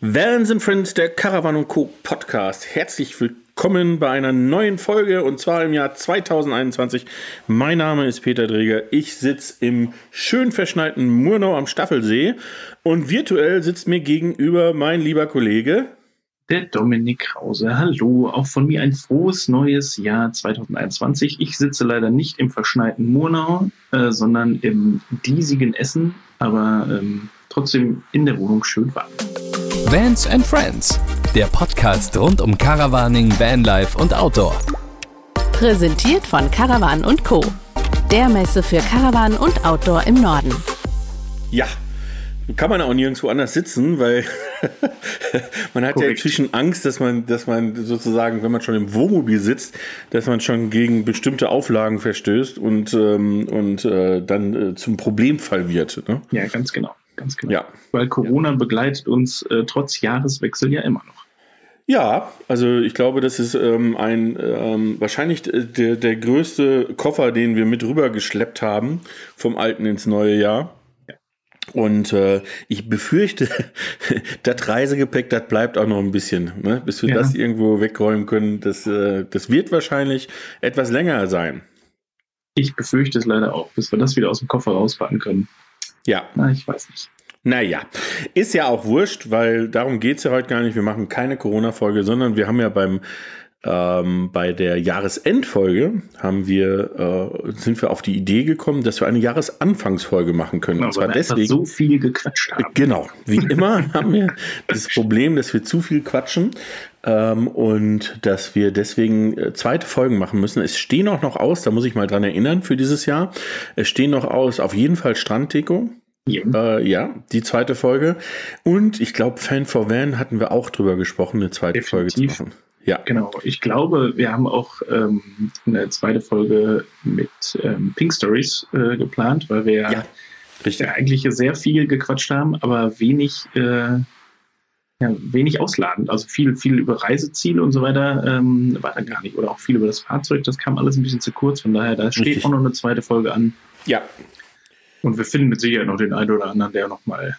Vans and Friends, der Caravan Co. Podcast. Herzlich willkommen bei einer neuen Folge und zwar im Jahr 2021. Mein Name ist Peter Dreger. Ich sitze im schön verschneiten Murnau am Staffelsee und virtuell sitzt mir gegenüber mein lieber Kollege. Der Dominik Krause. Hallo, auch von mir ein frohes neues Jahr 2021. Ich sitze leider nicht im verschneiten Murnau, äh, sondern im diesigen Essen, aber ähm, trotzdem in der Wohnung schön warm. Vans and Friends, der Podcast rund um Caravaning, Vanlife und Outdoor. Präsentiert von Caravan und Co. Der Messe für Caravan und Outdoor im Norden. Ja, kann man auch nirgendwo anders sitzen, weil man hat Korrekt. ja inzwischen Angst, dass man, dass man sozusagen, wenn man schon im Wohnmobil sitzt, dass man schon gegen bestimmte Auflagen verstößt und, ähm, und äh, dann äh, zum Problemfall wird. Ne? Ja, ganz genau ganz genau. Ja. Weil Corona ja. begleitet uns äh, trotz Jahreswechsel ja immer noch. Ja, also ich glaube, das ist ähm, ein ähm, wahrscheinlich der, der größte Koffer, den wir mit rüber geschleppt haben vom alten ins neue Jahr. Und äh, ich befürchte, das Reisegepäck, das bleibt auch noch ein bisschen, ne? bis wir ja. das irgendwo wegräumen können. Das, äh, das wird wahrscheinlich etwas länger sein. Ich befürchte es leider auch, bis wir das wieder aus dem Koffer rausfahren können. Ja. Na, ich weiß nicht. Naja, ist ja auch wurscht, weil darum geht es ja heute gar nicht. Wir machen keine Corona-Folge, sondern wir haben ja beim ähm, bei der Jahresendfolge haben wir, äh, sind wir auf die Idee gekommen, dass wir eine Jahresanfangsfolge machen können. Genau, und zwar deswegen. so viel gequatscht haben. Genau. Wie immer haben wir das Problem, dass wir zu viel quatschen ähm, und dass wir deswegen äh, zweite Folgen machen müssen. Es stehen auch noch aus, da muss ich mal dran erinnern für dieses Jahr. Es stehen noch aus, auf jeden Fall Stranddeko. Ja. Äh, ja, die zweite Folge. Und ich glaube, Fan for Van hatten wir auch drüber gesprochen, eine zweite Definitiv. Folge zu machen. Ja. Genau. Ich glaube, wir haben auch ähm, eine zweite Folge mit ähm, Pink Stories äh, geplant, weil wir ja, ja eigentlich sehr viel gequatscht haben, aber wenig, äh, ja, wenig ausladend. Also viel, viel über Reiseziele und so weiter ähm, war da gar nicht. Oder auch viel über das Fahrzeug. Das kam alles ein bisschen zu kurz. Von daher, da steht Richtig. auch noch eine zweite Folge an. Ja. Und wir finden mit Sicherheit noch den einen oder anderen, der noch mal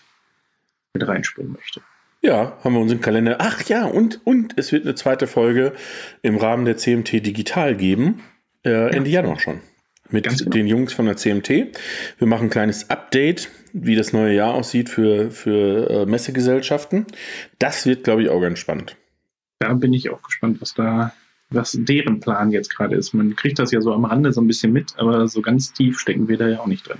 mit reinspringen möchte. Ja, haben wir unseren Kalender. Ach ja, und, und es wird eine zweite Folge im Rahmen der CMT Digital geben. Äh, Ende ja. Januar schon. Mit genau. den Jungs von der CMT. Wir machen ein kleines Update, wie das neue Jahr aussieht für, für äh, Messegesellschaften. Das wird, glaube ich, auch ganz spannend. Da bin ich auch gespannt, was da, was deren Plan jetzt gerade ist. Man kriegt das ja so am Rande so ein bisschen mit, aber so ganz tief stecken wir da ja auch nicht drin.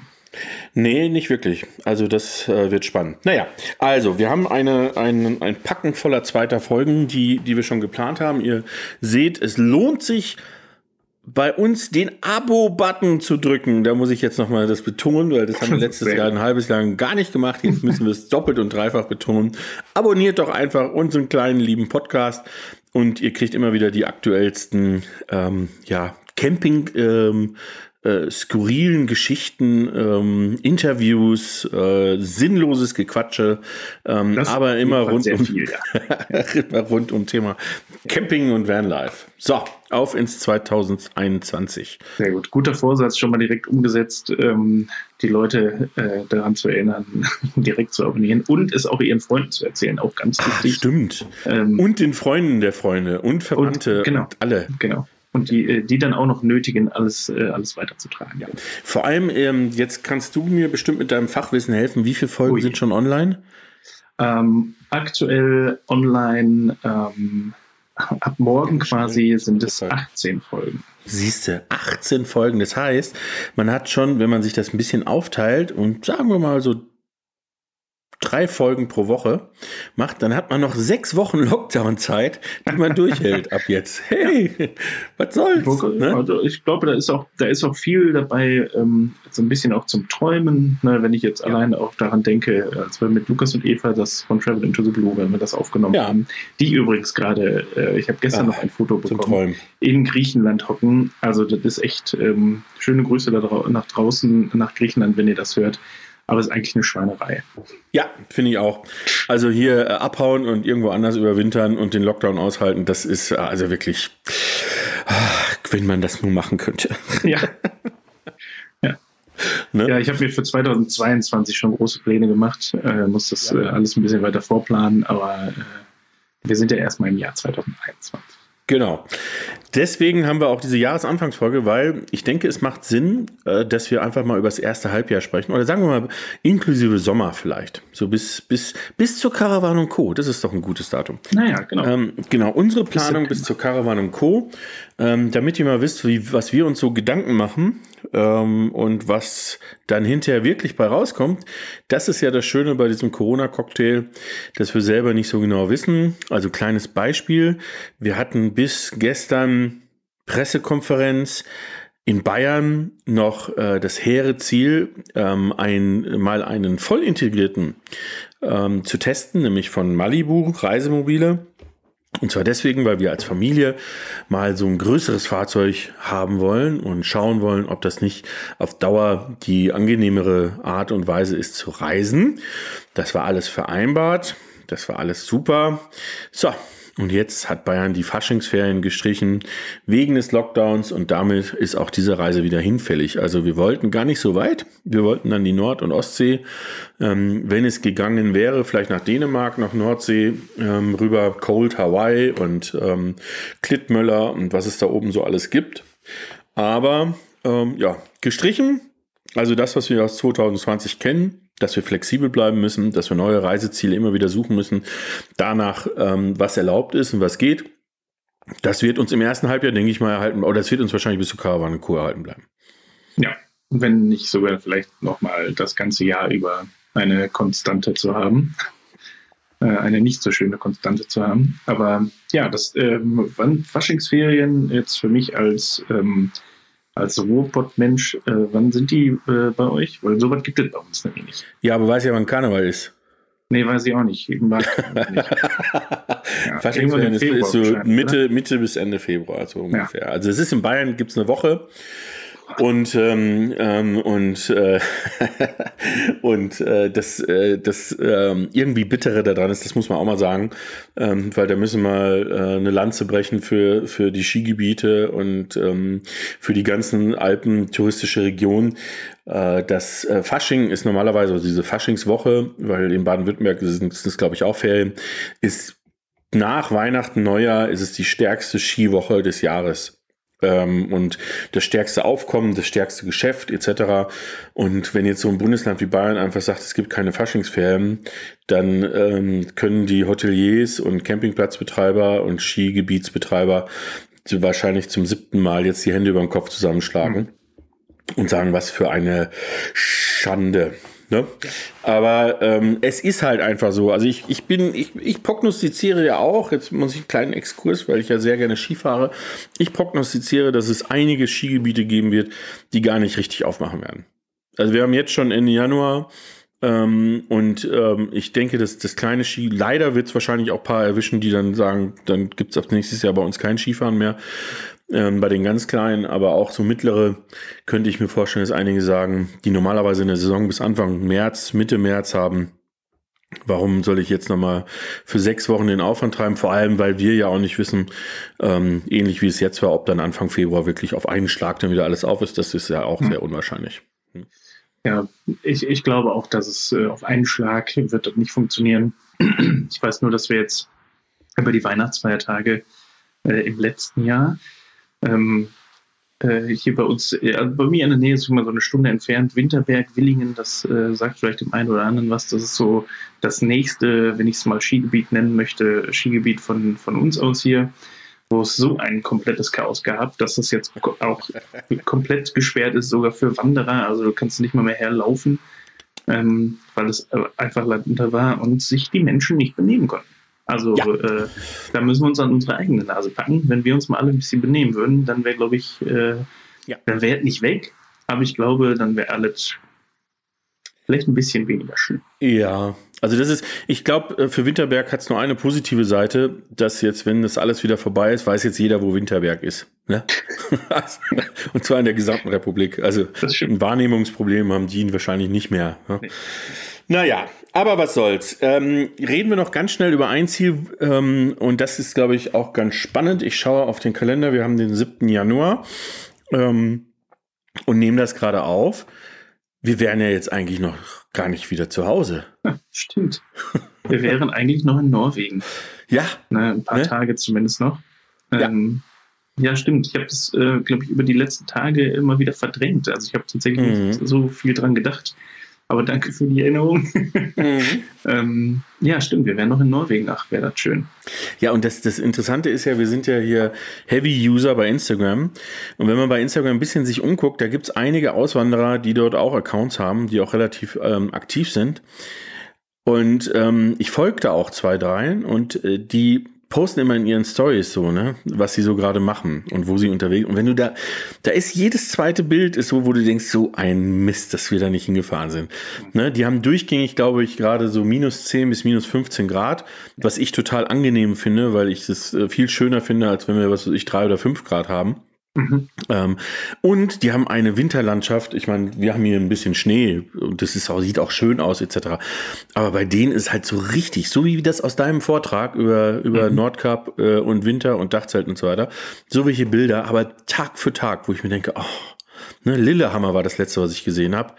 Nee, nicht wirklich. Also das äh, wird spannend. Naja, also wir haben eine, ein, ein Packen voller zweiter Folgen, die, die wir schon geplant haben. Ihr seht, es lohnt sich bei uns den Abo-Button zu drücken. Da muss ich jetzt nochmal das betonen, weil das haben wir letztes Jahr ein halbes Jahr gar nicht gemacht. Jetzt müssen wir es doppelt und dreifach betonen. Abonniert doch einfach unseren kleinen lieben Podcast und ihr kriegt immer wieder die aktuellsten ähm, ja, Camping ähm, äh, skurrilen Geschichten, ähm, Interviews, äh, sinnloses Gequatsche, ähm, aber immer rund, um, viel, ja. immer rund um Thema Camping und Vanlife. So, auf ins 2021. Sehr gut. Guter Vorsatz, schon mal direkt umgesetzt, ähm, die Leute äh, daran zu erinnern, direkt zu abonnieren und es auch ihren Freunden zu erzählen. Auch ganz wichtig. Ach, stimmt. Ähm, und den Freunden der Freunde und Verwandte und, genau, und alle. Genau und die, äh, die dann auch noch nötigen, alles, äh, alles weiterzutragen. Ja. Vor allem, ähm, jetzt kannst du mir bestimmt mit deinem Fachwissen helfen. Wie viele Folgen Ui. sind schon online? Ähm, aktuell online ähm, ab morgen quasi sind es 18 Folgen. Siehst du, 18 Folgen. Das heißt, man hat schon, wenn man sich das ein bisschen aufteilt und sagen wir mal so drei Folgen pro Woche macht, dann hat man noch sechs Wochen Lockdown-Zeit, die man durchhält ab jetzt. Hey, ja. was soll's? Ne? Also ich glaube, da ist auch, da ist auch viel dabei, ähm, so ein bisschen auch zum Träumen. Ne? Wenn ich jetzt ja. alleine auch daran denke, als wir mit Lukas und Eva das von Travel into the Blue, wenn wir das aufgenommen ja. haben, die übrigens gerade, äh, ich habe gestern Ach, noch ein Foto bekommen, in Griechenland hocken. Also das ist echt ähm, schöne Grüße da dra nach draußen, nach Griechenland, wenn ihr das hört aber es ist eigentlich eine Schweinerei. Ja, finde ich auch. Also hier äh, abhauen und irgendwo anders überwintern und den Lockdown aushalten, das ist äh, also wirklich, äh, wenn man das nur machen könnte. Ja. ja. ne? Ja, ich habe mir für 2022 schon große Pläne gemacht, äh, muss das ja. äh, alles ein bisschen weiter vorplanen, aber äh, wir sind ja erstmal im Jahr 2021. Genau. Deswegen haben wir auch diese Jahresanfangsfolge, weil ich denke, es macht Sinn, äh, dass wir einfach mal über das erste Halbjahr sprechen. Oder sagen wir mal, inklusive Sommer vielleicht. So bis, bis, bis zur Caravan und Co. Das ist doch ein gutes Datum. Naja, genau. Ähm, genau, unsere Planung bis, bis zur Caravan und Co. Ähm, damit ihr mal wisst, wie, was wir uns so Gedanken machen ähm, und was dann hinterher wirklich bei rauskommt. Das ist ja das Schöne bei diesem Corona-Cocktail, dass wir selber nicht so genau wissen. Also kleines Beispiel. Wir hatten bis gestern Pressekonferenz in Bayern noch äh, das hehre Ziel, ähm, ein, mal einen voll integrierten ähm, zu testen, nämlich von Malibu Reisemobile. Und zwar deswegen, weil wir als Familie mal so ein größeres Fahrzeug haben wollen und schauen wollen, ob das nicht auf Dauer die angenehmere Art und Weise ist zu reisen. Das war alles vereinbart. Das war alles super. So, und jetzt hat Bayern die Faschingsferien gestrichen wegen des Lockdowns und damit ist auch diese Reise wieder hinfällig. Also wir wollten gar nicht so weit. Wir wollten dann die Nord- und Ostsee. Ähm, wenn es gegangen wäre, vielleicht nach Dänemark, nach Nordsee, ähm, rüber Cold Hawaii und ähm, Klittmöller und was es da oben so alles gibt. Aber ähm, ja, gestrichen. Also das, was wir aus 2020 kennen, dass wir flexibel bleiben müssen, dass wir neue Reiseziele immer wieder suchen müssen, danach, ähm, was erlaubt ist und was geht. Das wird uns im ersten Halbjahr, denke ich mal, erhalten, oder das wird uns wahrscheinlich bis zur Karawane Kur erhalten bleiben. Ja, wenn nicht sogar vielleicht nochmal das ganze Jahr über eine Konstante zu haben. Äh, eine nicht so schöne Konstante zu haben. Aber ja, das ähm, Faschingsferien jetzt für mich als ähm, als Ruhrpott-Mensch, äh, wann sind die äh, bei euch? Weil sowas gibt es bei uns nämlich nicht. Ja, aber weiß ja, wann Karneval ist. Nee, weiß ich auch nicht. Irgendwann nicht. ja, Faschingsferien ist, ist so Mitte, Mitte bis Ende Februar, so ungefähr. Ja. Also es ist in Bayern, gibt es eine Woche und ähm, ähm, und äh, und äh, das äh, das äh, irgendwie bittere daran ist, das muss man auch mal sagen, ähm, weil da müssen wir äh, eine Lanze brechen für für die Skigebiete und ähm, für die ganzen Alpen touristische Region. Äh, das äh, Fasching ist normalerweise also diese Faschingswoche, weil in Baden-Württemberg sind es glaube ich auch Ferien, ist nach Weihnachten Neujahr ist es die stärkste Skiwoche des Jahres ähm, und das stärkste Aufkommen, das stärkste Geschäft etc. Und wenn jetzt so ein Bundesland wie Bayern einfach sagt, es gibt keine Faschingsferien, dann ähm, können die Hoteliers und Campingplatzbetreiber und Skigebietsbetreiber wahrscheinlich zum siebten Mal jetzt die Hände über den Kopf zusammenschlagen mhm. und sagen, was für eine Schande. Ne? Aber ähm, es ist halt einfach so. Also ich, ich bin, ich, ich prognostiziere ja auch, jetzt muss ich einen kleinen Exkurs, weil ich ja sehr gerne Ski fahre. Ich prognostiziere, dass es einige Skigebiete geben wird, die gar nicht richtig aufmachen werden. Also wir haben jetzt schon Ende Januar ähm, und ähm, ich denke, dass das kleine Ski, leider wird es wahrscheinlich auch ein paar erwischen, die dann sagen, dann gibt es ab nächstes Jahr bei uns kein Skifahren mehr ähm, bei den ganz kleinen, aber auch so mittlere könnte ich mir vorstellen, dass einige sagen, die normalerweise in der Saison bis Anfang März, Mitte März haben, Warum soll ich jetzt nochmal für sechs Wochen den Aufwand treiben? Vor allem, weil wir ja auch nicht wissen, ähm, ähnlich wie es jetzt war, ob dann Anfang Februar wirklich auf einen Schlag dann wieder alles auf ist. Das ist ja auch hm. sehr unwahrscheinlich. Hm. Ja, ich, ich glaube auch, dass es äh, auf einen Schlag wird das nicht funktionieren. Ich weiß nur, dass wir jetzt über die Weihnachtsfeiertage äh, im letzten Jahr ähm, äh, hier bei uns, äh, bei mir in der Nähe ist immer so eine Stunde entfernt, Winterberg, Willingen, das äh, sagt vielleicht dem einen oder anderen was. Das ist so das nächste, wenn ich es mal Skigebiet nennen möchte, Skigebiet von, von uns aus hier, wo es so ein komplettes Chaos gab, dass es jetzt auch komplett gesperrt ist, sogar für Wanderer. Also du kannst nicht mal mehr herlaufen, ähm, weil es äh, einfach Land unter war und sich die Menschen nicht benehmen konnten. Also ja. äh, da müssen wir uns an unsere eigene Nase packen. Wenn wir uns mal alle ein bisschen benehmen würden, dann wäre, glaube ich, äh, ja. dann wäre nicht weg, aber ich glaube, dann wäre alles vielleicht ein bisschen weniger schlimm. Ja, also das ist, ich glaube, äh, für Winterberg hat es nur eine positive Seite, dass jetzt, wenn das alles wieder vorbei ist, weiß jetzt jeder, wo Winterberg ist. Ne? Und zwar in der gesamten Republik. Also ein Wahrnehmungsproblem haben die ihn wahrscheinlich nicht mehr. Ne? Nee. Naja, aber was soll's. Ähm, reden wir noch ganz schnell über ein Ziel ähm, und das ist, glaube ich, auch ganz spannend. Ich schaue auf den Kalender, wir haben den 7. Januar ähm, und nehme das gerade auf. wir wären ja jetzt eigentlich noch gar nicht wieder zu Hause. Ja, stimmt. Wir wären eigentlich noch in Norwegen. Ja. Ne, ein paar ne? Tage zumindest noch. Ähm, ja. ja. stimmt. Ich habe das, äh, glaube ich, über die letzten Tage immer wieder verdrängt. Also ich habe tatsächlich mhm. nicht so viel dran gedacht. Aber danke für die Erinnerung. Mhm. ähm, ja, stimmt, wir wären noch in Norwegen. Ach, wäre das schön. Ja, und das, das Interessante ist ja, wir sind ja hier Heavy-User bei Instagram. Und wenn man bei Instagram ein bisschen sich umguckt, da gibt es einige Auswanderer, die dort auch Accounts haben, die auch relativ ähm, aktiv sind. Und ähm, ich folgte auch zwei, dreien und äh, die posten immer in ihren Stories so, ne, was sie so gerade machen und wo sie unterwegs. Und wenn du da, da ist jedes zweite Bild ist so, wo du denkst, so ein Mist, dass wir da nicht hingefahren sind. Ne, die haben durchgängig, glaube ich, gerade so minus 10 bis minus 15 Grad, was ich total angenehm finde, weil ich das äh, viel schöner finde, als wenn wir, was weiß ich, drei oder fünf Grad haben. Mhm. Ähm, und die haben eine Winterlandschaft. Ich meine, wir haben hier ein bisschen Schnee und das ist auch, sieht auch schön aus, etc. Aber bei denen ist halt so richtig, so wie das aus deinem Vortrag über, über mhm. Nordkap äh, und Winter und Dachzelt und so weiter. So welche Bilder, aber Tag für Tag, wo ich mir denke, oh, Ne, Lillehammer war das letzte, was ich gesehen habe.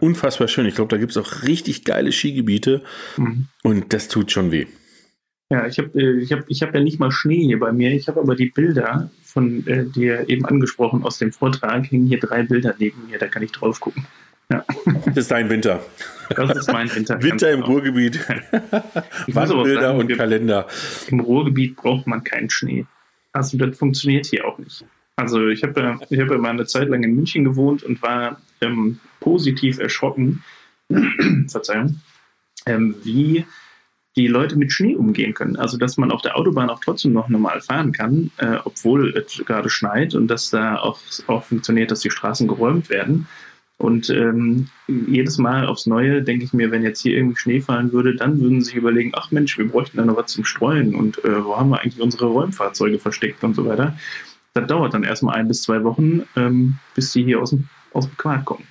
Unfassbar schön. Ich glaube, da gibt es auch richtig geile Skigebiete. Mhm. Und das tut schon weh. Ja, ich habe äh, ich hab, ich hab ja nicht mal Schnee hier bei mir. Ich habe aber die Bilder von äh, dir eben angesprochen aus dem Vortrag. Hängen hier drei Bilder neben mir, da kann ich drauf gucken. Ja. Das ist dein Winter. Das ist mein Winter. Winter im genau. Ruhrgebiet. Wandbilder und Kalender. Im Ruhrgebiet braucht man keinen Schnee. Also das funktioniert hier auch nicht. Also ich habe ich hab ja mal eine Zeit lang in München gewohnt und war ähm, positiv erschrocken, Verzeihung, ähm, wie die Leute mit Schnee umgehen können. Also dass man auf der Autobahn auch trotzdem noch normal fahren kann, äh, obwohl es gerade schneit und dass da auch, auch funktioniert, dass die Straßen geräumt werden. Und ähm, jedes Mal aufs Neue denke ich mir, wenn jetzt hier irgendwie Schnee fallen würde, dann würden sie sich überlegen, ach Mensch, wir bräuchten da noch was zum Streuen und äh, wo haben wir eigentlich unsere Räumfahrzeuge versteckt und so weiter. Das dauert dann erstmal ein bis zwei Wochen, ähm, bis sie hier aus dem, aus dem Quark kommen.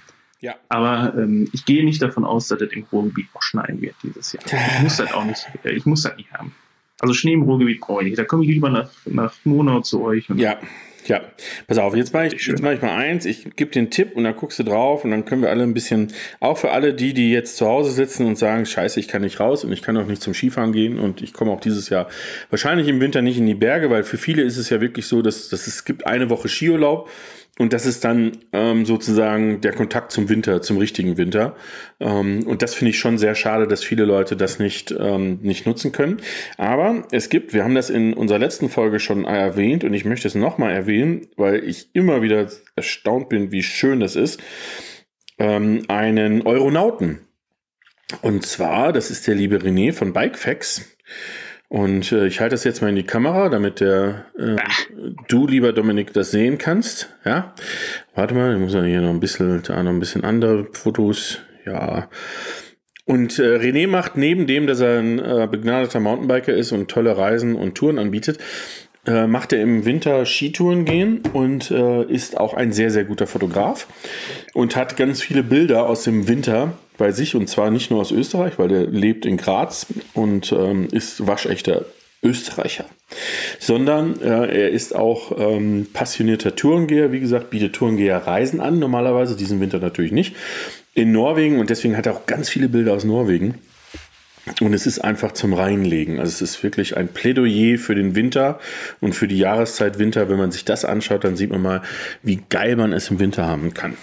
Ja. Aber ähm, ich gehe nicht davon aus, dass es im Ruhrgebiet auch schneien wird dieses Jahr. Ich muss das auch nicht, äh, ich muss das nicht haben. Also Schnee im Ruhrgebiet brauche ich nicht. Da komme ich lieber nach, nach Monau zu euch. ja, ja. Pass auf, jetzt mache ich, jetzt mach ich mal eins. Ich gebe den Tipp und dann guckst du drauf und dann können wir alle ein bisschen, auch für alle die, die jetzt zu Hause sitzen und sagen, scheiße, ich kann nicht raus und ich kann auch nicht zum Skifahren gehen und ich komme auch dieses Jahr wahrscheinlich im Winter nicht in die Berge, weil für viele ist es ja wirklich so, dass, dass es gibt eine Woche Skiurlaub und das ist dann ähm, sozusagen der Kontakt zum Winter, zum richtigen Winter. Ähm, und das finde ich schon sehr schade, dass viele Leute das nicht, ähm, nicht nutzen können. Aber es gibt, wir haben das in unserer letzten Folge schon erwähnt und ich möchte es nochmal erwähnen, weil ich immer wieder erstaunt bin, wie schön das ist, ähm, einen Euronauten. Und zwar, das ist der liebe René von Bikefax. Und äh, ich halte das jetzt mal in die Kamera, damit der äh, du, lieber Dominik, das sehen kannst. Ja. Warte mal, ich muss ja hier noch ein bisschen, da noch ein bisschen andere Fotos. Ja. Und äh, René macht neben dem, dass er ein äh, begnadeter Mountainbiker ist und tolle Reisen und Touren anbietet, äh, macht er im Winter Skitouren gehen und äh, ist auch ein sehr, sehr guter Fotograf und hat ganz viele Bilder aus dem Winter bei sich und zwar nicht nur aus Österreich, weil der lebt in Graz und ähm, ist waschechter Österreicher, sondern äh, er ist auch ähm, passionierter Tourengeher. Wie gesagt, bietet Tourengeher Reisen an, normalerweise, diesen Winter natürlich nicht, in Norwegen und deswegen hat er auch ganz viele Bilder aus Norwegen. Und es ist einfach zum Reinlegen. Also es ist wirklich ein Plädoyer für den Winter und für die Jahreszeit Winter. Wenn man sich das anschaut, dann sieht man mal, wie geil man es im Winter haben kann.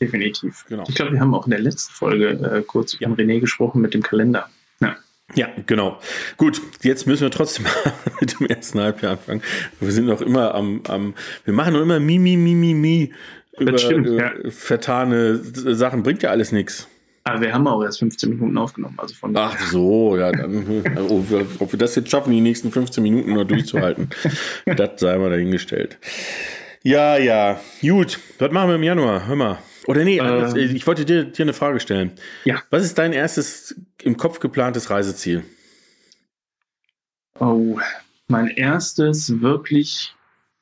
Definitiv. Genau. Ich glaube, wir haben auch in der letzten Folge äh, kurz ja. über René gesprochen mit dem Kalender. Ja. Ja, genau. Gut, jetzt müssen wir trotzdem mit dem ersten Halbjahr anfangen. Wir sind noch immer am, am wir machen noch immer mi, mi, mi, mi, mi über, stimmt, über ja. vertane Sachen. Bringt ja alles nichts. Aber wir haben auch erst 15 Minuten aufgenommen. Also von Ach so, ja, dann, ob, wir, ob wir das jetzt schaffen, die nächsten 15 Minuten nur durchzuhalten, das sei mal dahingestellt. Ja, ja, gut. Was machen wir im Januar? Hör mal. Oder nee, ähm, ich wollte dir, dir eine Frage stellen. Ja. Was ist dein erstes im Kopf geplantes Reiseziel? Oh, mein erstes wirklich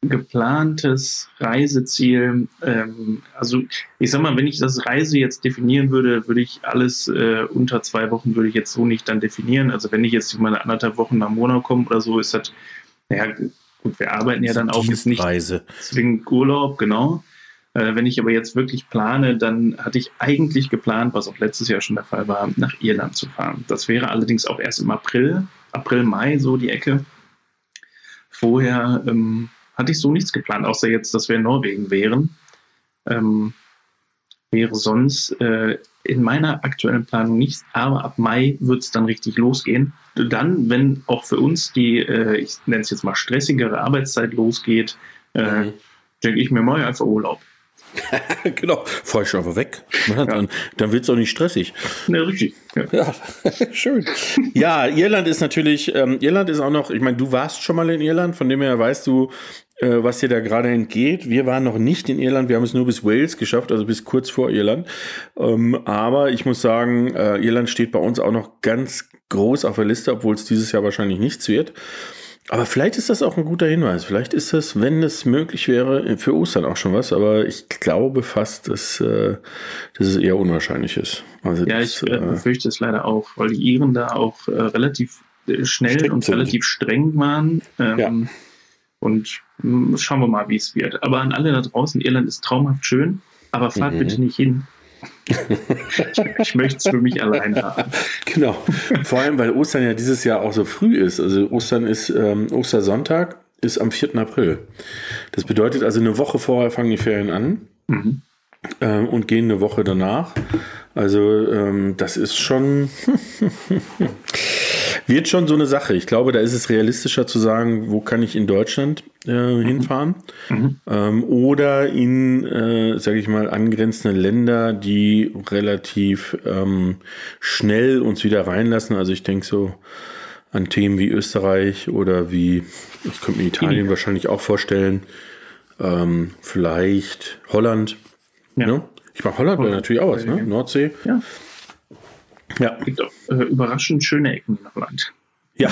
geplantes Reiseziel, ähm, also ich sag mal, wenn ich das Reise jetzt definieren würde, würde ich alles äh, unter zwei Wochen würde ich jetzt so nicht dann definieren. Also wenn ich jetzt mal anderthalb Wochen nach Monat komme oder so, ist das, naja, gut, wir arbeiten ja dann auch jetzt nicht zwingend Urlaub, genau. Äh, wenn ich aber jetzt wirklich plane, dann hatte ich eigentlich geplant, was auch letztes Jahr schon der Fall war, nach Irland zu fahren. Das wäre allerdings auch erst im April, April, Mai, so die Ecke. Vorher ähm, hatte ich so nichts geplant, außer jetzt, dass wir in Norwegen wären. Ähm, wäre sonst äh, in meiner aktuellen Planung nichts, aber ab Mai wird es dann richtig losgehen. Dann, wenn auch für uns die, äh, ich nenne es jetzt mal stressigere Arbeitszeit losgeht, äh, mhm. denke ich mir mal einfach Urlaub. genau, fahr ich einfach weg. Ja. Dann, dann wird es auch nicht stressig. Ja, richtig. Ja, ja schön. ja, Irland ist natürlich, ähm, Irland ist auch noch, ich meine, du warst schon mal in Irland, von dem her weißt du, äh, was dir da gerade entgeht. Wir waren noch nicht in Irland, wir haben es nur bis Wales geschafft, also bis kurz vor Irland. Ähm, aber ich muss sagen, äh, Irland steht bei uns auch noch ganz groß auf der Liste, obwohl es dieses Jahr wahrscheinlich nichts wird. Aber vielleicht ist das auch ein guter Hinweis. Vielleicht ist das, wenn es möglich wäre, für Ostern auch schon was. Aber ich glaube fast, dass, äh, dass es eher unwahrscheinlich ist. Also ja, das, ich äh, befürchte es leider auch, weil die Iren da auch äh, relativ äh, schnell und sind. relativ streng waren. Ähm, ja. Und mh, hm, schauen wir mal, wie es wird. Aber an alle da draußen, Irland ist traumhaft schön, aber fahrt mhm. bitte nicht hin ich möchte es für mich allein haben. Genau. Vor allem, weil Ostern ja dieses Jahr auch so früh ist. Also Ostern ist, ähm, Ostersonntag ist am 4. April. Das bedeutet also, eine Woche vorher fangen die Ferien an mhm. ähm, und gehen eine Woche danach. Also ähm, das ist schon wird schon so eine Sache. Ich glaube, da ist es realistischer zu sagen, wo kann ich in Deutschland äh, mhm. hinfahren mhm. Ähm, oder in, äh, sage ich mal, angrenzende Länder, die relativ ähm, schnell uns wieder reinlassen. Also ich denke so an Themen wie Österreich oder wie, ich könnte mir Italien mhm. wahrscheinlich auch vorstellen, ähm, vielleicht Holland. Ja. Ne? Ich mache Holland wäre natürlich auch was, ne? Nordsee. Ja. Ja. Es gibt auch äh, überraschend schöne Ecken in Holland. Ja,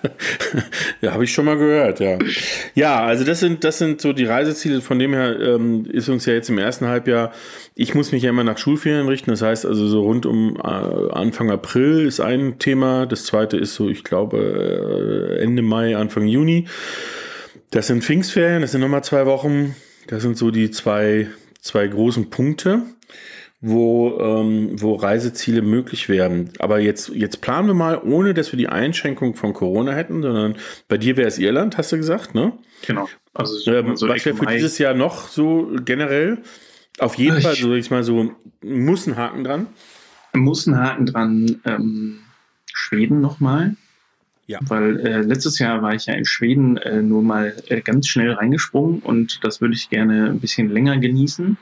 ja, habe ich schon mal gehört, ja. Ja, also das sind, das sind so die Reiseziele. Von dem her ähm, ist uns ja jetzt im ersten Halbjahr, ich muss mich ja immer nach Schulferien richten. Das heißt also so rund um äh, Anfang April ist ein Thema. Das zweite ist so, ich glaube, äh, Ende Mai, Anfang Juni. Das sind Pfingstferien, das sind nochmal zwei Wochen. Das sind so die zwei zwei großen Punkte, wo, ähm, wo Reiseziele möglich werden. Aber jetzt, jetzt planen wir mal, ohne dass wir die Einschränkung von Corona hätten, sondern bei dir wäre es Irland, hast du gesagt, ne? Genau. Also ähm, so was wäre für dieses Jahr noch so generell? Auf jeden ich Fall, so ich mal so, muss ein Haken dran. Muss ein Haken dran. Ähm, Schweden nochmal. Ja. Weil äh, letztes Jahr war ich ja in Schweden äh, nur mal äh, ganz schnell reingesprungen und das würde ich gerne ein bisschen länger genießen.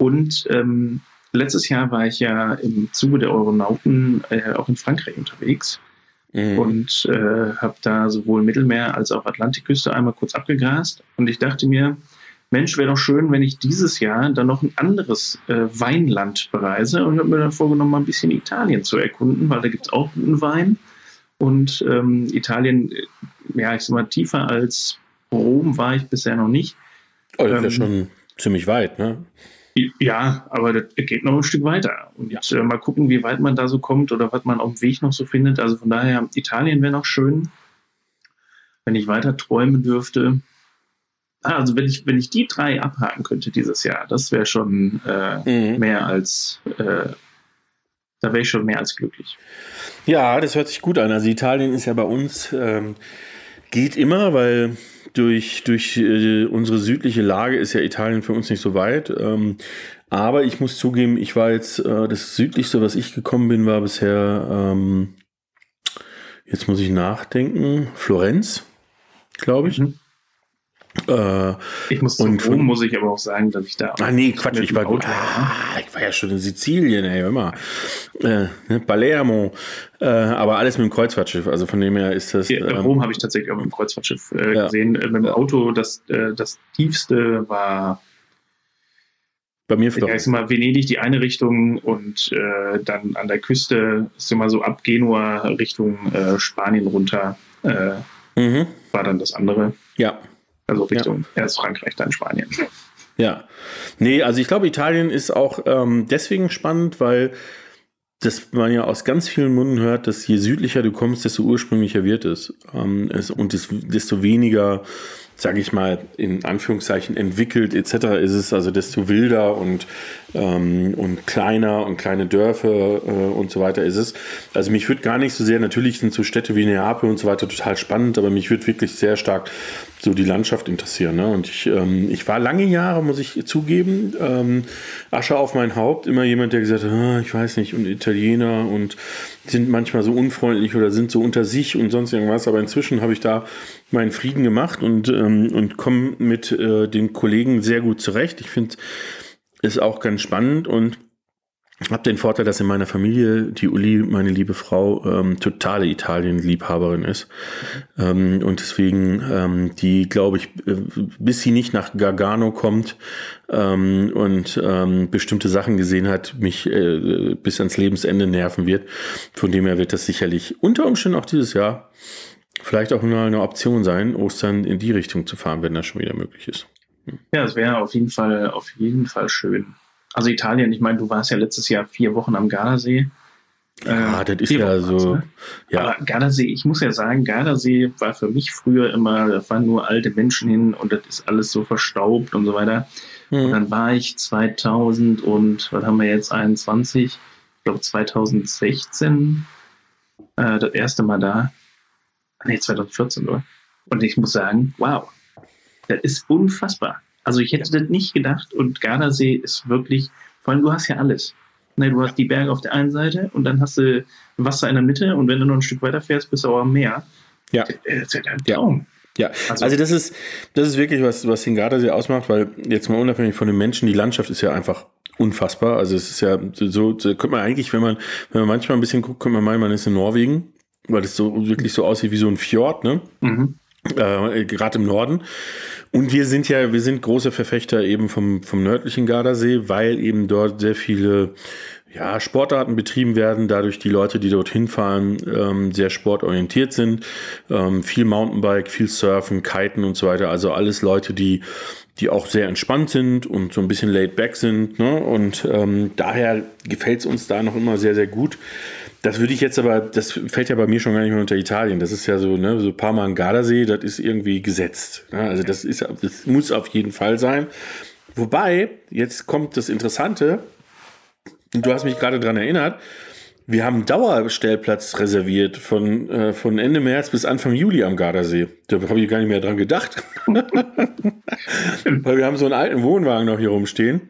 Und ähm, letztes Jahr war ich ja im Zuge der Euronauten äh, auch in Frankreich unterwegs mhm. und äh, habe da sowohl Mittelmeer als auch Atlantikküste einmal kurz abgegrast. Und ich dachte mir, Mensch, wäre doch schön, wenn ich dieses Jahr dann noch ein anderes äh, Weinland bereise und habe mir dann vorgenommen, mal ein bisschen Italien zu erkunden, weil da gibt es auch guten Wein. Und ähm, Italien, ja, ich sag mal, tiefer als Rom war ich bisher noch nicht. Oh, das ähm, ist ja ähm, schon ziemlich weit, ne? Ja, aber das geht noch ein Stück weiter. Und ja. äh, mal gucken, wie weit man da so kommt oder was man auf dem Weg noch so findet. Also von daher, Italien wäre noch schön, wenn ich weiter träumen dürfte. Ah, also wenn ich, wenn ich die drei abhaken könnte dieses Jahr, das wäre schon äh, mhm. mehr als äh, da wäre ich schon mehr als glücklich. Ja, das hört sich gut an. Also Italien ist ja bei uns, ähm, geht immer, weil durch, durch äh, unsere südliche Lage ist ja Italien für uns nicht so weit. Ähm, aber ich muss zugeben, ich war jetzt, äh, das südlichste, was ich gekommen bin, war bisher, ähm, jetzt muss ich nachdenken, Florenz, glaube ich. Mhm. Äh, ich muss und Rom, muss ich aber auch sagen, dass ich da. Ah, nee, Quatsch, ich war gut. Ah, ich war ja schon in Sizilien, ey, immer. Äh, ne, Palermo. Äh, aber alles mit dem Kreuzfahrtschiff. Also von dem her ist das. Ja, ähm, Rom habe ich tatsächlich auch mit dem Kreuzfahrtschiff äh, ja. gesehen. Äh, mit dem Auto, das, äh, das tiefste war. Bei mir vielleicht. Ich mal Venedig die eine Richtung und äh, dann an der Küste ist immer so ab Genua Richtung Spanien runter. Mhm. War dann das andere. Ja. Also Richtung ja. erst Frankreich, dann Spanien. Ja. Nee, also ich glaube, Italien ist auch ähm, deswegen spannend, weil das man ja aus ganz vielen Munden hört, dass je südlicher du kommst, desto ursprünglicher wird es. Ähm, es und des, desto weniger sage ich mal, in Anführungszeichen entwickelt etc. ist es, also desto wilder und, ähm, und kleiner und kleine Dörfer äh, und so weiter ist es. Also mich würde gar nicht so sehr, natürlich sind so Städte wie Neapel und so weiter total spannend, aber mich würde wirklich sehr stark so die Landschaft interessieren. Ne? Und ich, ähm, ich war lange Jahre, muss ich zugeben, ähm, Asche auf mein Haupt, immer jemand, der gesagt hat, ah, ich weiß nicht, und Italiener und sind manchmal so unfreundlich oder sind so unter sich und sonst irgendwas. Aber inzwischen habe ich da meinen Frieden gemacht und, ähm, und komme mit äh, den Kollegen sehr gut zurecht. Ich finde es auch ganz spannend und habe den Vorteil, dass in meiner Familie die Uli, meine liebe Frau, ähm, totale Italien-Liebhaberin ist. Ähm, und deswegen, ähm, die, glaube ich, äh, bis sie nicht nach Gargano kommt ähm, und ähm, bestimmte Sachen gesehen hat, mich äh, bis ans Lebensende nerven wird. Von dem her wird das sicherlich unter Umständen auch dieses Jahr vielleicht auch mal eine Option sein, Ostern in die Richtung zu fahren, wenn das schon wieder möglich ist. Ja, es wäre auf jeden Fall, auf jeden Fall schön. Also Italien, ich meine, du warst ja letztes Jahr vier Wochen am Gardasee. Ja, äh, das ist ja so. Ne? Ja. Aber Gardasee, ich muss ja sagen, Gardasee war für mich früher immer, da fahren nur alte Menschen hin und das ist alles so verstaubt und so weiter. Mhm. Und dann war ich 2000 und, was haben wir jetzt, 21, ich glaube 2016, äh, das erste Mal da. Nee, 2014, oder? Und ich muss sagen, wow, das ist unfassbar. Also ich hätte das nicht gedacht und Gardasee ist wirklich, vor allem du hast ja alles. Ne, du hast die Berge auf der einen Seite und dann hast du Wasser in der Mitte und wenn du noch ein Stück weiter fährst, bist du auch am Meer. Ja. Das ist ja ein Traum. Ja, also, also, das ist das ist wirklich was was den Gardasee ausmacht, weil jetzt mal unabhängig von den Menschen, die Landschaft ist ja einfach unfassbar. Also es ist ja so, so könnte man eigentlich, wenn man wenn man manchmal ein bisschen guckt, könnte man meinen, man ist in Norwegen, weil es so wirklich so aussieht wie so ein Fjord, ne? Mhm. Äh, Gerade im Norden. Und wir sind ja, wir sind große Verfechter eben vom, vom nördlichen Gardasee, weil eben dort sehr viele ja, Sportarten betrieben werden, dadurch die Leute, die dorthin fahren, ähm, sehr sportorientiert sind. Ähm, viel Mountainbike, viel Surfen, Kiten und so weiter. Also alles Leute, die, die auch sehr entspannt sind und so ein bisschen laid back sind. Ne? Und ähm, daher gefällt es uns da noch immer sehr, sehr gut. Das würde ich jetzt aber, das fällt ja bei mir schon gar nicht mehr unter Italien. Das ist ja so, ne, so Parma und Gardasee, das ist irgendwie gesetzt. Ne? Also das ist, das muss auf jeden Fall sein. Wobei, jetzt kommt das Interessante, du hast mich gerade daran erinnert, wir haben Dauerstellplatz reserviert von, äh, von Ende März bis Anfang Juli am Gardasee. Da habe ich gar nicht mehr dran gedacht. Weil wir haben so einen alten Wohnwagen noch hier rumstehen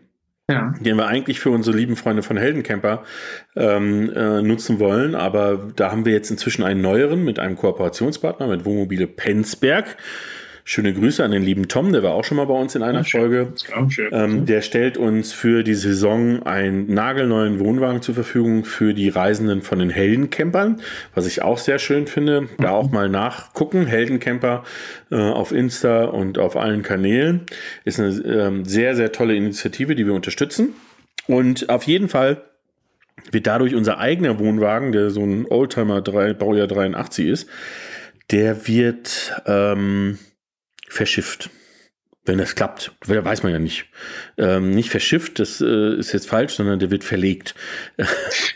ja. den wir eigentlich für unsere lieben Freunde von Heldencamper ähm, äh, nutzen wollen. Aber da haben wir jetzt inzwischen einen neueren mit einem Kooperationspartner, mit Wohnmobile Penzberg. Schöne Grüße an den lieben Tom, der war auch schon mal bei uns in einer Folge. Ähm, der stellt uns für die Saison einen nagelneuen Wohnwagen zur Verfügung für die Reisenden von den Heldencampern, was ich auch sehr schön finde. Da mhm. auch mal nachgucken. Heldencamper äh, auf Insta und auf allen Kanälen. Ist eine ähm, sehr, sehr tolle Initiative, die wir unterstützen. Und auf jeden Fall wird dadurch unser eigener Wohnwagen, der so ein Oldtimer 3, Baujahr 83 ist, der wird ähm, verschifft. Wenn das klappt, weiß man ja nicht. Ähm, nicht verschifft, das äh, ist jetzt falsch, sondern der wird verlegt.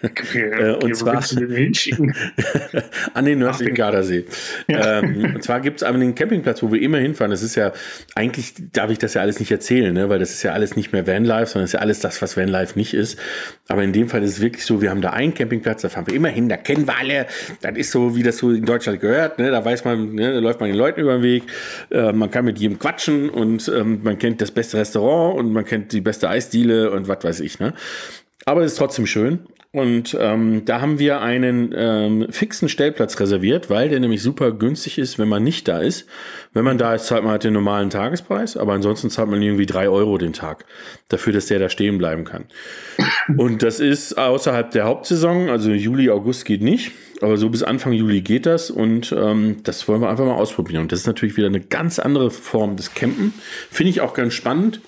Okay, äh, und zwar an den nördlichen Gardasee. Ja. Ähm, und zwar gibt es den Campingplatz, wo wir immer hinfahren. Das ist ja, eigentlich darf ich das ja alles nicht erzählen, ne? weil das ist ja alles nicht mehr Vanlife, sondern das ist ja alles das, was Vanlife nicht ist. Aber in dem Fall ist es wirklich so, wir haben da einen Campingplatz, da fahren wir immer hin, da kennen wir alle. Das ist so, wie das so in Deutschland gehört. Ne? Da weiß man, ne? da läuft man den Leuten über den Weg. Äh, man kann mit jedem quatschen und ähm, man kennt das beste Restaurant und man kennt die beste Eisdiele und was weiß ich. Ne? Aber es ist trotzdem schön. Und ähm, da haben wir einen ähm, fixen Stellplatz reserviert, weil der nämlich super günstig ist, wenn man nicht da ist. Wenn man da ist, zahlt man halt den normalen Tagespreis, aber ansonsten zahlt man irgendwie drei Euro den Tag dafür, dass der da stehen bleiben kann. Und das ist außerhalb der Hauptsaison, also Juli, August geht nicht, aber so bis Anfang Juli geht das und ähm, das wollen wir einfach mal ausprobieren. Und das ist natürlich wieder eine ganz andere Form des Campen. Finde ich auch ganz spannend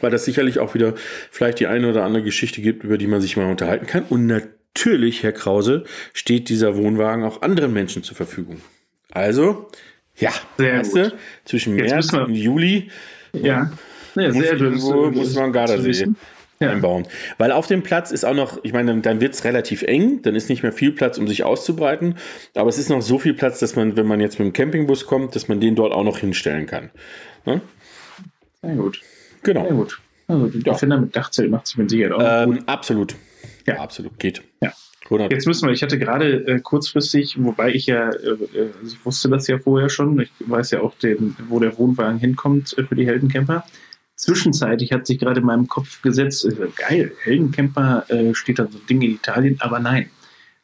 weil das sicherlich auch wieder vielleicht die eine oder andere Geschichte gibt, über die man sich mal unterhalten kann. Und natürlich, Herr Krause, steht dieser Wohnwagen auch anderen Menschen zur Verfügung. Also, ja, sehr weißt gut. Du, zwischen Jetzt März und Juli ja. Ja, muss, sehr irgendwo, muss man Gardasee. ja. einbauen. Weil auf dem Platz ist auch noch, ich meine, dann, dann wird es relativ eng, dann ist nicht mehr viel Platz, um sich auszubreiten, aber es ist noch so viel Platz, dass man, wenn man jetzt mit dem Campingbus kommt, dass man den dort auch noch hinstellen kann. Ne? Sehr gut. Genau. Sehr gut. Also der ja. Finder mit Dachzelt macht sich mit Sicherheit auch ähm, gut. Absolut. Ja. Absolut. Geht. Ja. 100. Jetzt müssen wir, ich hatte gerade äh, kurzfristig, wobei ich ja, äh, äh, also ich wusste das ja vorher schon, ich weiß ja auch, den, wo der Wohnwagen hinkommt äh, für die Heldencamper. Zwischenzeitlich hat sich gerade in meinem Kopf gesetzt, äh, geil, Heldencamper äh, steht da so ein Ding in Italien, aber nein.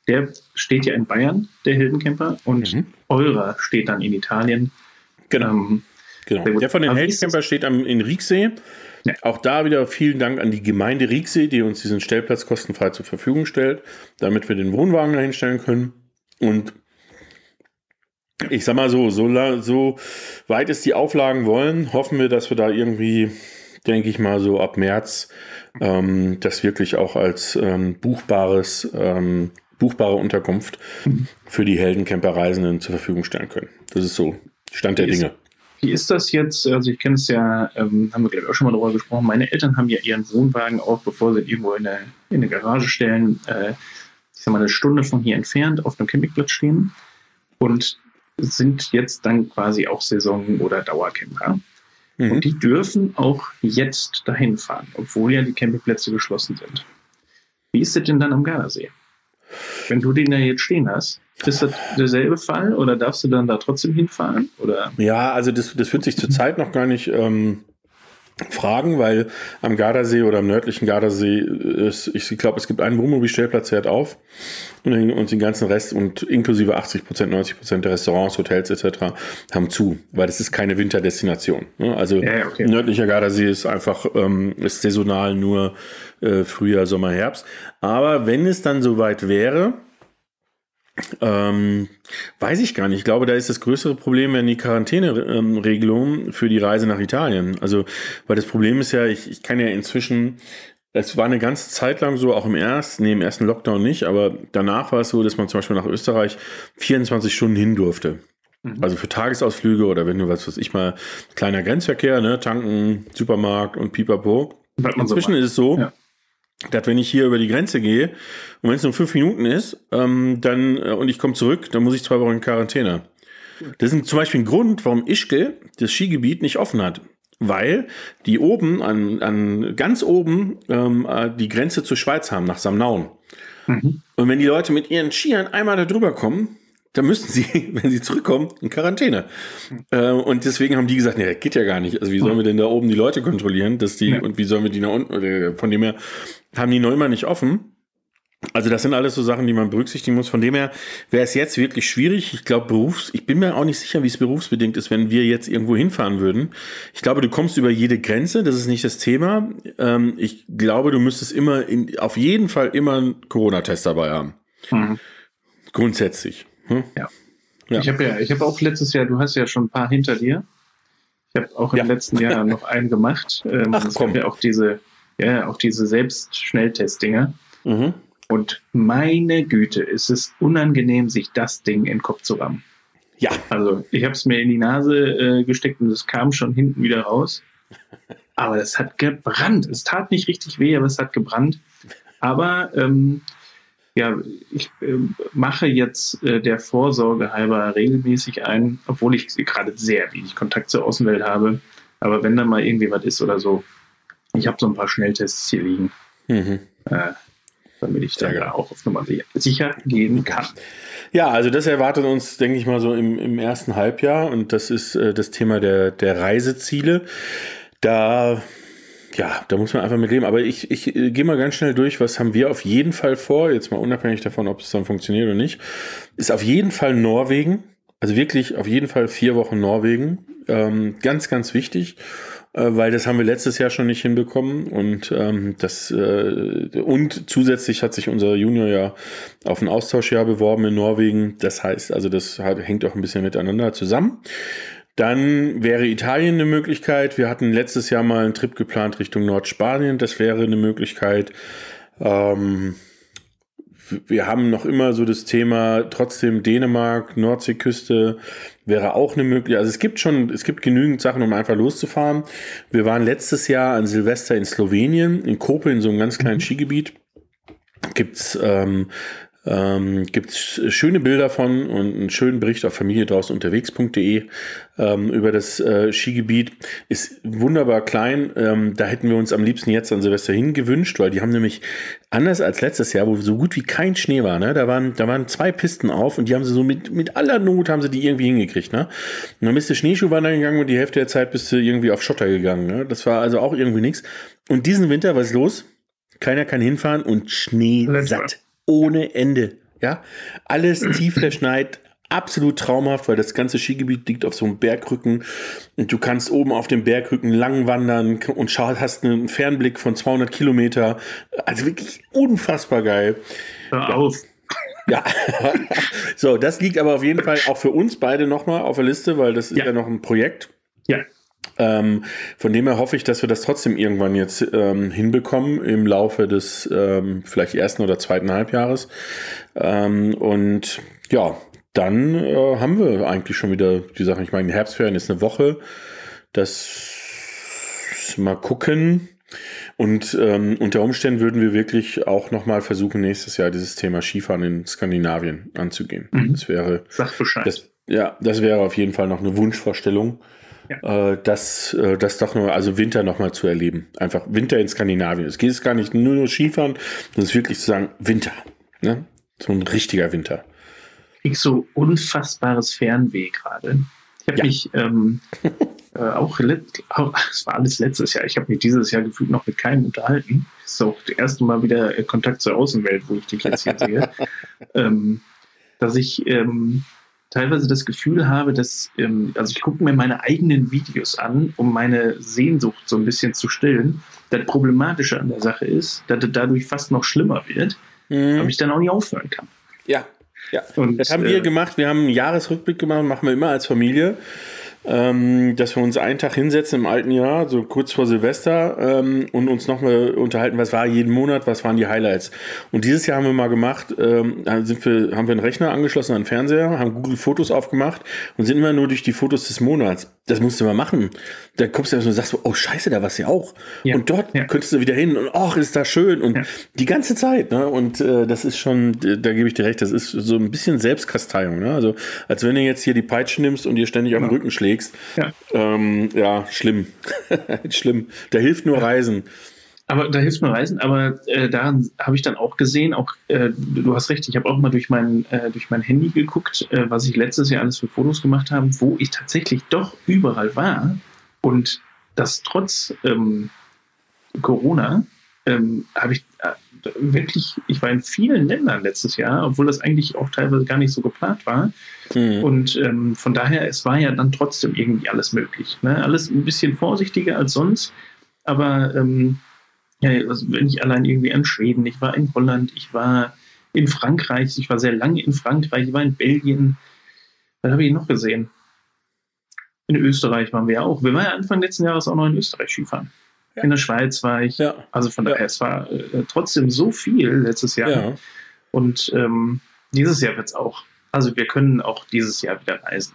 Der steht ja in Bayern, der Heldencamper, und mhm. eurer steht dann in Italien. Genau. Ähm, genau. Der von den Heldencamper steht am, in Rieksee. Ja. Auch da wieder vielen Dank an die Gemeinde Rieksee, die uns diesen Stellplatz kostenfrei zur Verfügung stellt, damit wir den Wohnwagen dahin stellen können. Und ich sag mal so, so, so weit es die Auflagen wollen, hoffen wir, dass wir da irgendwie, denke ich mal, so ab März ähm, das wirklich auch als ähm, buchbares, ähm, buchbare Unterkunft für die Heldencamper-Reisenden zur Verfügung stellen können. Das ist so Stand der Dinge. Wie ist das jetzt? Also ich kenne es ja, ähm, haben wir glaube ich auch schon mal darüber gesprochen. Meine Eltern haben ja ihren Wohnwagen auch, bevor sie ihn irgendwo in eine, in eine Garage stellen, äh, ich sag mal eine Stunde von hier entfernt auf einem Campingplatz stehen und sind jetzt dann quasi auch Saison- oder Dauercamper. Mhm. Und die dürfen auch jetzt dahin fahren, obwohl ja die Campingplätze geschlossen sind. Wie ist es denn dann am Gardasee? Wenn du den da jetzt stehen hast, ist das derselbe Fall oder darfst du dann da trotzdem hinfahren? Oder? Ja, also das, das wird sich zurzeit noch gar nicht ähm, fragen, weil am Gardasee oder am nördlichen Gardasee ist, ich glaube, es gibt einen Wohnmobilstellplatz, der hat auf und den, und den ganzen Rest und inklusive 80 Prozent, 90 Prozent der Restaurants, Hotels etc. haben zu, weil das ist keine Winterdestination. Ne? Also ja, okay. nördlicher Gardasee ist einfach ähm, ist saisonal nur äh, Frühjahr, Sommer, Herbst. Aber wenn es dann soweit wäre, ähm, weiß ich gar nicht. Ich glaube, da ist das größere Problem ja die Quarantäneregelung für die Reise nach Italien. Also, weil das Problem ist ja, ich, ich kann ja inzwischen, es war eine ganze Zeit lang so, auch im ersten, nee, im ersten Lockdown nicht, aber danach war es so, dass man zum Beispiel nach Österreich 24 Stunden hin durfte. Mhm. Also für Tagesausflüge oder wenn du was weiß ich mal, kleiner Grenzverkehr, ne, tanken, Supermarkt und pipapo. Inzwischen so ist es so, ja dass wenn ich hier über die Grenze gehe und wenn es nur fünf Minuten ist, ähm, dann äh, und ich komme zurück, dann muss ich zwei Wochen in Quarantäne. Das ist zum Beispiel ein Grund, warum Ischgl das Skigebiet nicht offen hat. Weil die oben, an, an ganz oben, ähm, äh, die Grenze zur Schweiz haben, nach Samnaun. Mhm. Und wenn die Leute mit ihren Skiern einmal da drüber kommen, dann müssten sie, wenn sie zurückkommen, in Quarantäne. Äh, und deswegen haben die gesagt, nee, geht ja gar nicht. Also wie sollen wir denn da oben die Leute kontrollieren, dass die, ja. und wie sollen wir die nach unten, von dem her haben die noch immer nicht offen. Also das sind alles so Sachen, die man berücksichtigen muss. Von dem her wäre es jetzt wirklich schwierig. Ich glaube, Berufs, ich bin mir auch nicht sicher, wie es berufsbedingt ist, wenn wir jetzt irgendwo hinfahren würden. Ich glaube, du kommst über jede Grenze, das ist nicht das Thema. Ähm, ich glaube, du müsstest immer in, auf jeden Fall immer einen Corona-Test dabei haben. Mhm. Grundsätzlich. Hm? Ja. ja. Ich habe ja, ich habe auch letztes Jahr, du hast ja schon ein paar hinter dir. Ich habe auch im ja. letzten Jahr noch einen gemacht. Ähm, Ach, komm. ja auch diese, ja, auch diese Selbst-Schnelltest-Dinger. Mhm. Und meine Güte, ist es unangenehm, sich das Ding in den Kopf zu rammen. Ja. Also ich habe es mir in die Nase äh, gesteckt und es kam schon hinten wieder raus. Aber es hat gebrannt. Es tat nicht richtig weh, aber es hat gebrannt. Aber ähm, ja, ich äh, mache jetzt äh, der Vorsorge halber regelmäßig ein, obwohl ich gerade sehr wenig Kontakt zur Außenwelt habe. Aber wenn da mal irgendwie was ist oder so, ich habe so ein paar Schnelltests hier liegen, mhm. äh, damit ich da ja, auch auf Nummer sicher gehen kann. Ja, also das erwartet uns, denke ich mal, so im, im ersten Halbjahr und das ist äh, das Thema der, der Reiseziele. Da ja, da muss man einfach mit leben. Aber ich, ich äh, gehe mal ganz schnell durch, was haben wir auf jeden Fall vor, jetzt mal unabhängig davon, ob es dann funktioniert oder nicht, ist auf jeden Fall Norwegen. Also wirklich auf jeden Fall vier Wochen Norwegen. Ähm, ganz, ganz wichtig, äh, weil das haben wir letztes Jahr schon nicht hinbekommen. Und ähm, das äh, und zusätzlich hat sich unser Junior ja auf ein Austauschjahr beworben in Norwegen. Das heißt, also das hängt auch ein bisschen miteinander zusammen. Dann wäre Italien eine Möglichkeit. Wir hatten letztes Jahr mal einen Trip geplant Richtung Nordspanien. Das wäre eine Möglichkeit. Ähm, wir haben noch immer so das Thema, trotzdem Dänemark, Nordseeküste wäre auch eine Möglichkeit. Also es gibt schon, es gibt genügend Sachen, um einfach loszufahren. Wir waren letztes Jahr an Silvester in Slowenien, in Kopel, in so einem ganz kleinen mhm. Skigebiet gibt's ähm, ähm, Gibt es schöne Bilder von und einen schönen Bericht auf familie draußen unterwegs.de ähm, über das äh, Skigebiet. Ist wunderbar klein. Ähm, da hätten wir uns am liebsten jetzt an Silvester hingewünscht, weil die haben nämlich anders als letztes Jahr, wo so gut wie kein Schnee war, ne? Da waren, da waren zwei Pisten auf und die haben sie so mit, mit aller Not haben sie die irgendwie hingekriegt, ne? Und dann bist du Schneeschuhwandern gegangen und die Hälfte der Zeit bist du irgendwie auf Schotter gegangen, ne? Das war also auch irgendwie nichts. Und diesen Winter, was ist los? Keiner kann hinfahren und Schnee satt ohne Ende. Ja, alles tief verschneit, absolut traumhaft, weil das ganze Skigebiet liegt auf so einem Bergrücken und du kannst oben auf dem Bergrücken lang wandern und hast einen Fernblick von 200 Kilometer. Also wirklich unfassbar geil. Hör auf. Ja, so, das liegt aber auf jeden Fall auch für uns beide nochmal auf der Liste, weil das ist ja, ja noch ein Projekt. Ja. Ähm, von dem her hoffe ich, dass wir das trotzdem irgendwann jetzt ähm, hinbekommen im Laufe des ähm, vielleicht ersten oder zweiten Halbjahres. Ähm, und ja, dann äh, haben wir eigentlich schon wieder die Sache. Ich meine, Herbstferien ist eine Woche. Das mal gucken. Und ähm, unter Umständen würden wir wirklich auch nochmal versuchen, nächstes Jahr dieses Thema Skifahren in Skandinavien anzugehen. Mhm. Das wäre. Sag Bescheid. Das, ja, das wäre auf jeden Fall noch eine Wunschvorstellung ja. äh, das, äh, das doch nur, also Winter nochmal zu erleben. Einfach Winter in Skandinavien. Es geht jetzt gar nicht nur nur Skifahren, sondern es ist wirklich zu sagen, Winter. Ne? So ein richtiger Winter. Ich so unfassbares Fernweh gerade. Ich habe ja. mich ähm, äh, auch, auch, es war alles letztes Jahr, ich habe mich dieses Jahr gefühlt noch mit keinem unterhalten. Das ist auch das erste Mal wieder Kontakt zur Außenwelt, wo ich dich jetzt hier sehe. ähm, dass ich ähm, teilweise das Gefühl habe, dass, ähm, also ich gucke mir meine eigenen Videos an, um meine Sehnsucht so ein bisschen zu stillen. Das Problematische an der Sache ist, dass es dadurch fast noch schlimmer wird, mhm. aber ich dann auch nicht aufhören kann. Ja, ja. Und, das haben wir äh, gemacht. Wir haben einen Jahresrückblick gemacht, machen wir immer als Familie ähm, dass wir uns einen Tag hinsetzen im alten Jahr, so kurz vor Silvester, ähm, und uns nochmal unterhalten, was war jeden Monat, was waren die Highlights. Und dieses Jahr haben wir mal gemacht, ähm, sind wir, haben wir einen Rechner angeschlossen an den Fernseher, haben Google Fotos aufgemacht und sind immer nur durch die Fotos des Monats. Das musst du mal machen. Da kommst du und sagst, oh scheiße, da warst du ja auch. Ja. Und dort ja. könntest du wieder hin und ach, ist das schön. Und ja. die ganze Zeit, ne? Und äh, das ist schon, da gebe ich dir recht, das ist so ein bisschen Selbstkasteiung, ne? Also als wenn du jetzt hier die Peitsche nimmst und dir ständig auf den Rücken schlägst legst. Ja, ähm, ja schlimm. schlimm. Da hilft nur Reisen. Aber da hilft nur Reisen, aber äh, daran habe ich dann auch gesehen, auch äh, du hast recht, ich habe auch mal durch mein, äh, durch mein Handy geguckt, äh, was ich letztes Jahr alles für Fotos gemacht habe, wo ich tatsächlich doch überall war und das trotz ähm, Corona ähm, habe ich äh, wirklich, ich war in vielen Ländern letztes Jahr, obwohl das eigentlich auch teilweise gar nicht so geplant war. Mhm. Und ähm, von daher, es war ja dann trotzdem irgendwie alles möglich. Ne? Alles ein bisschen vorsichtiger als sonst, aber ähm, ja, also wenn ich allein irgendwie an Schweden, ich war in Holland, ich war in Frankreich, ich war sehr lange in Frankreich, ich war in Belgien. Was habe ich noch gesehen? In Österreich waren wir ja auch. Wir waren ja Anfang letzten Jahres auch noch in Österreich Skifahren. Ja. In der Schweiz war ich. Ja. Also von daher, es war äh, trotzdem so viel letztes Jahr. Ja. Und ähm, dieses Jahr wird es auch. Also wir können auch dieses Jahr wieder reisen.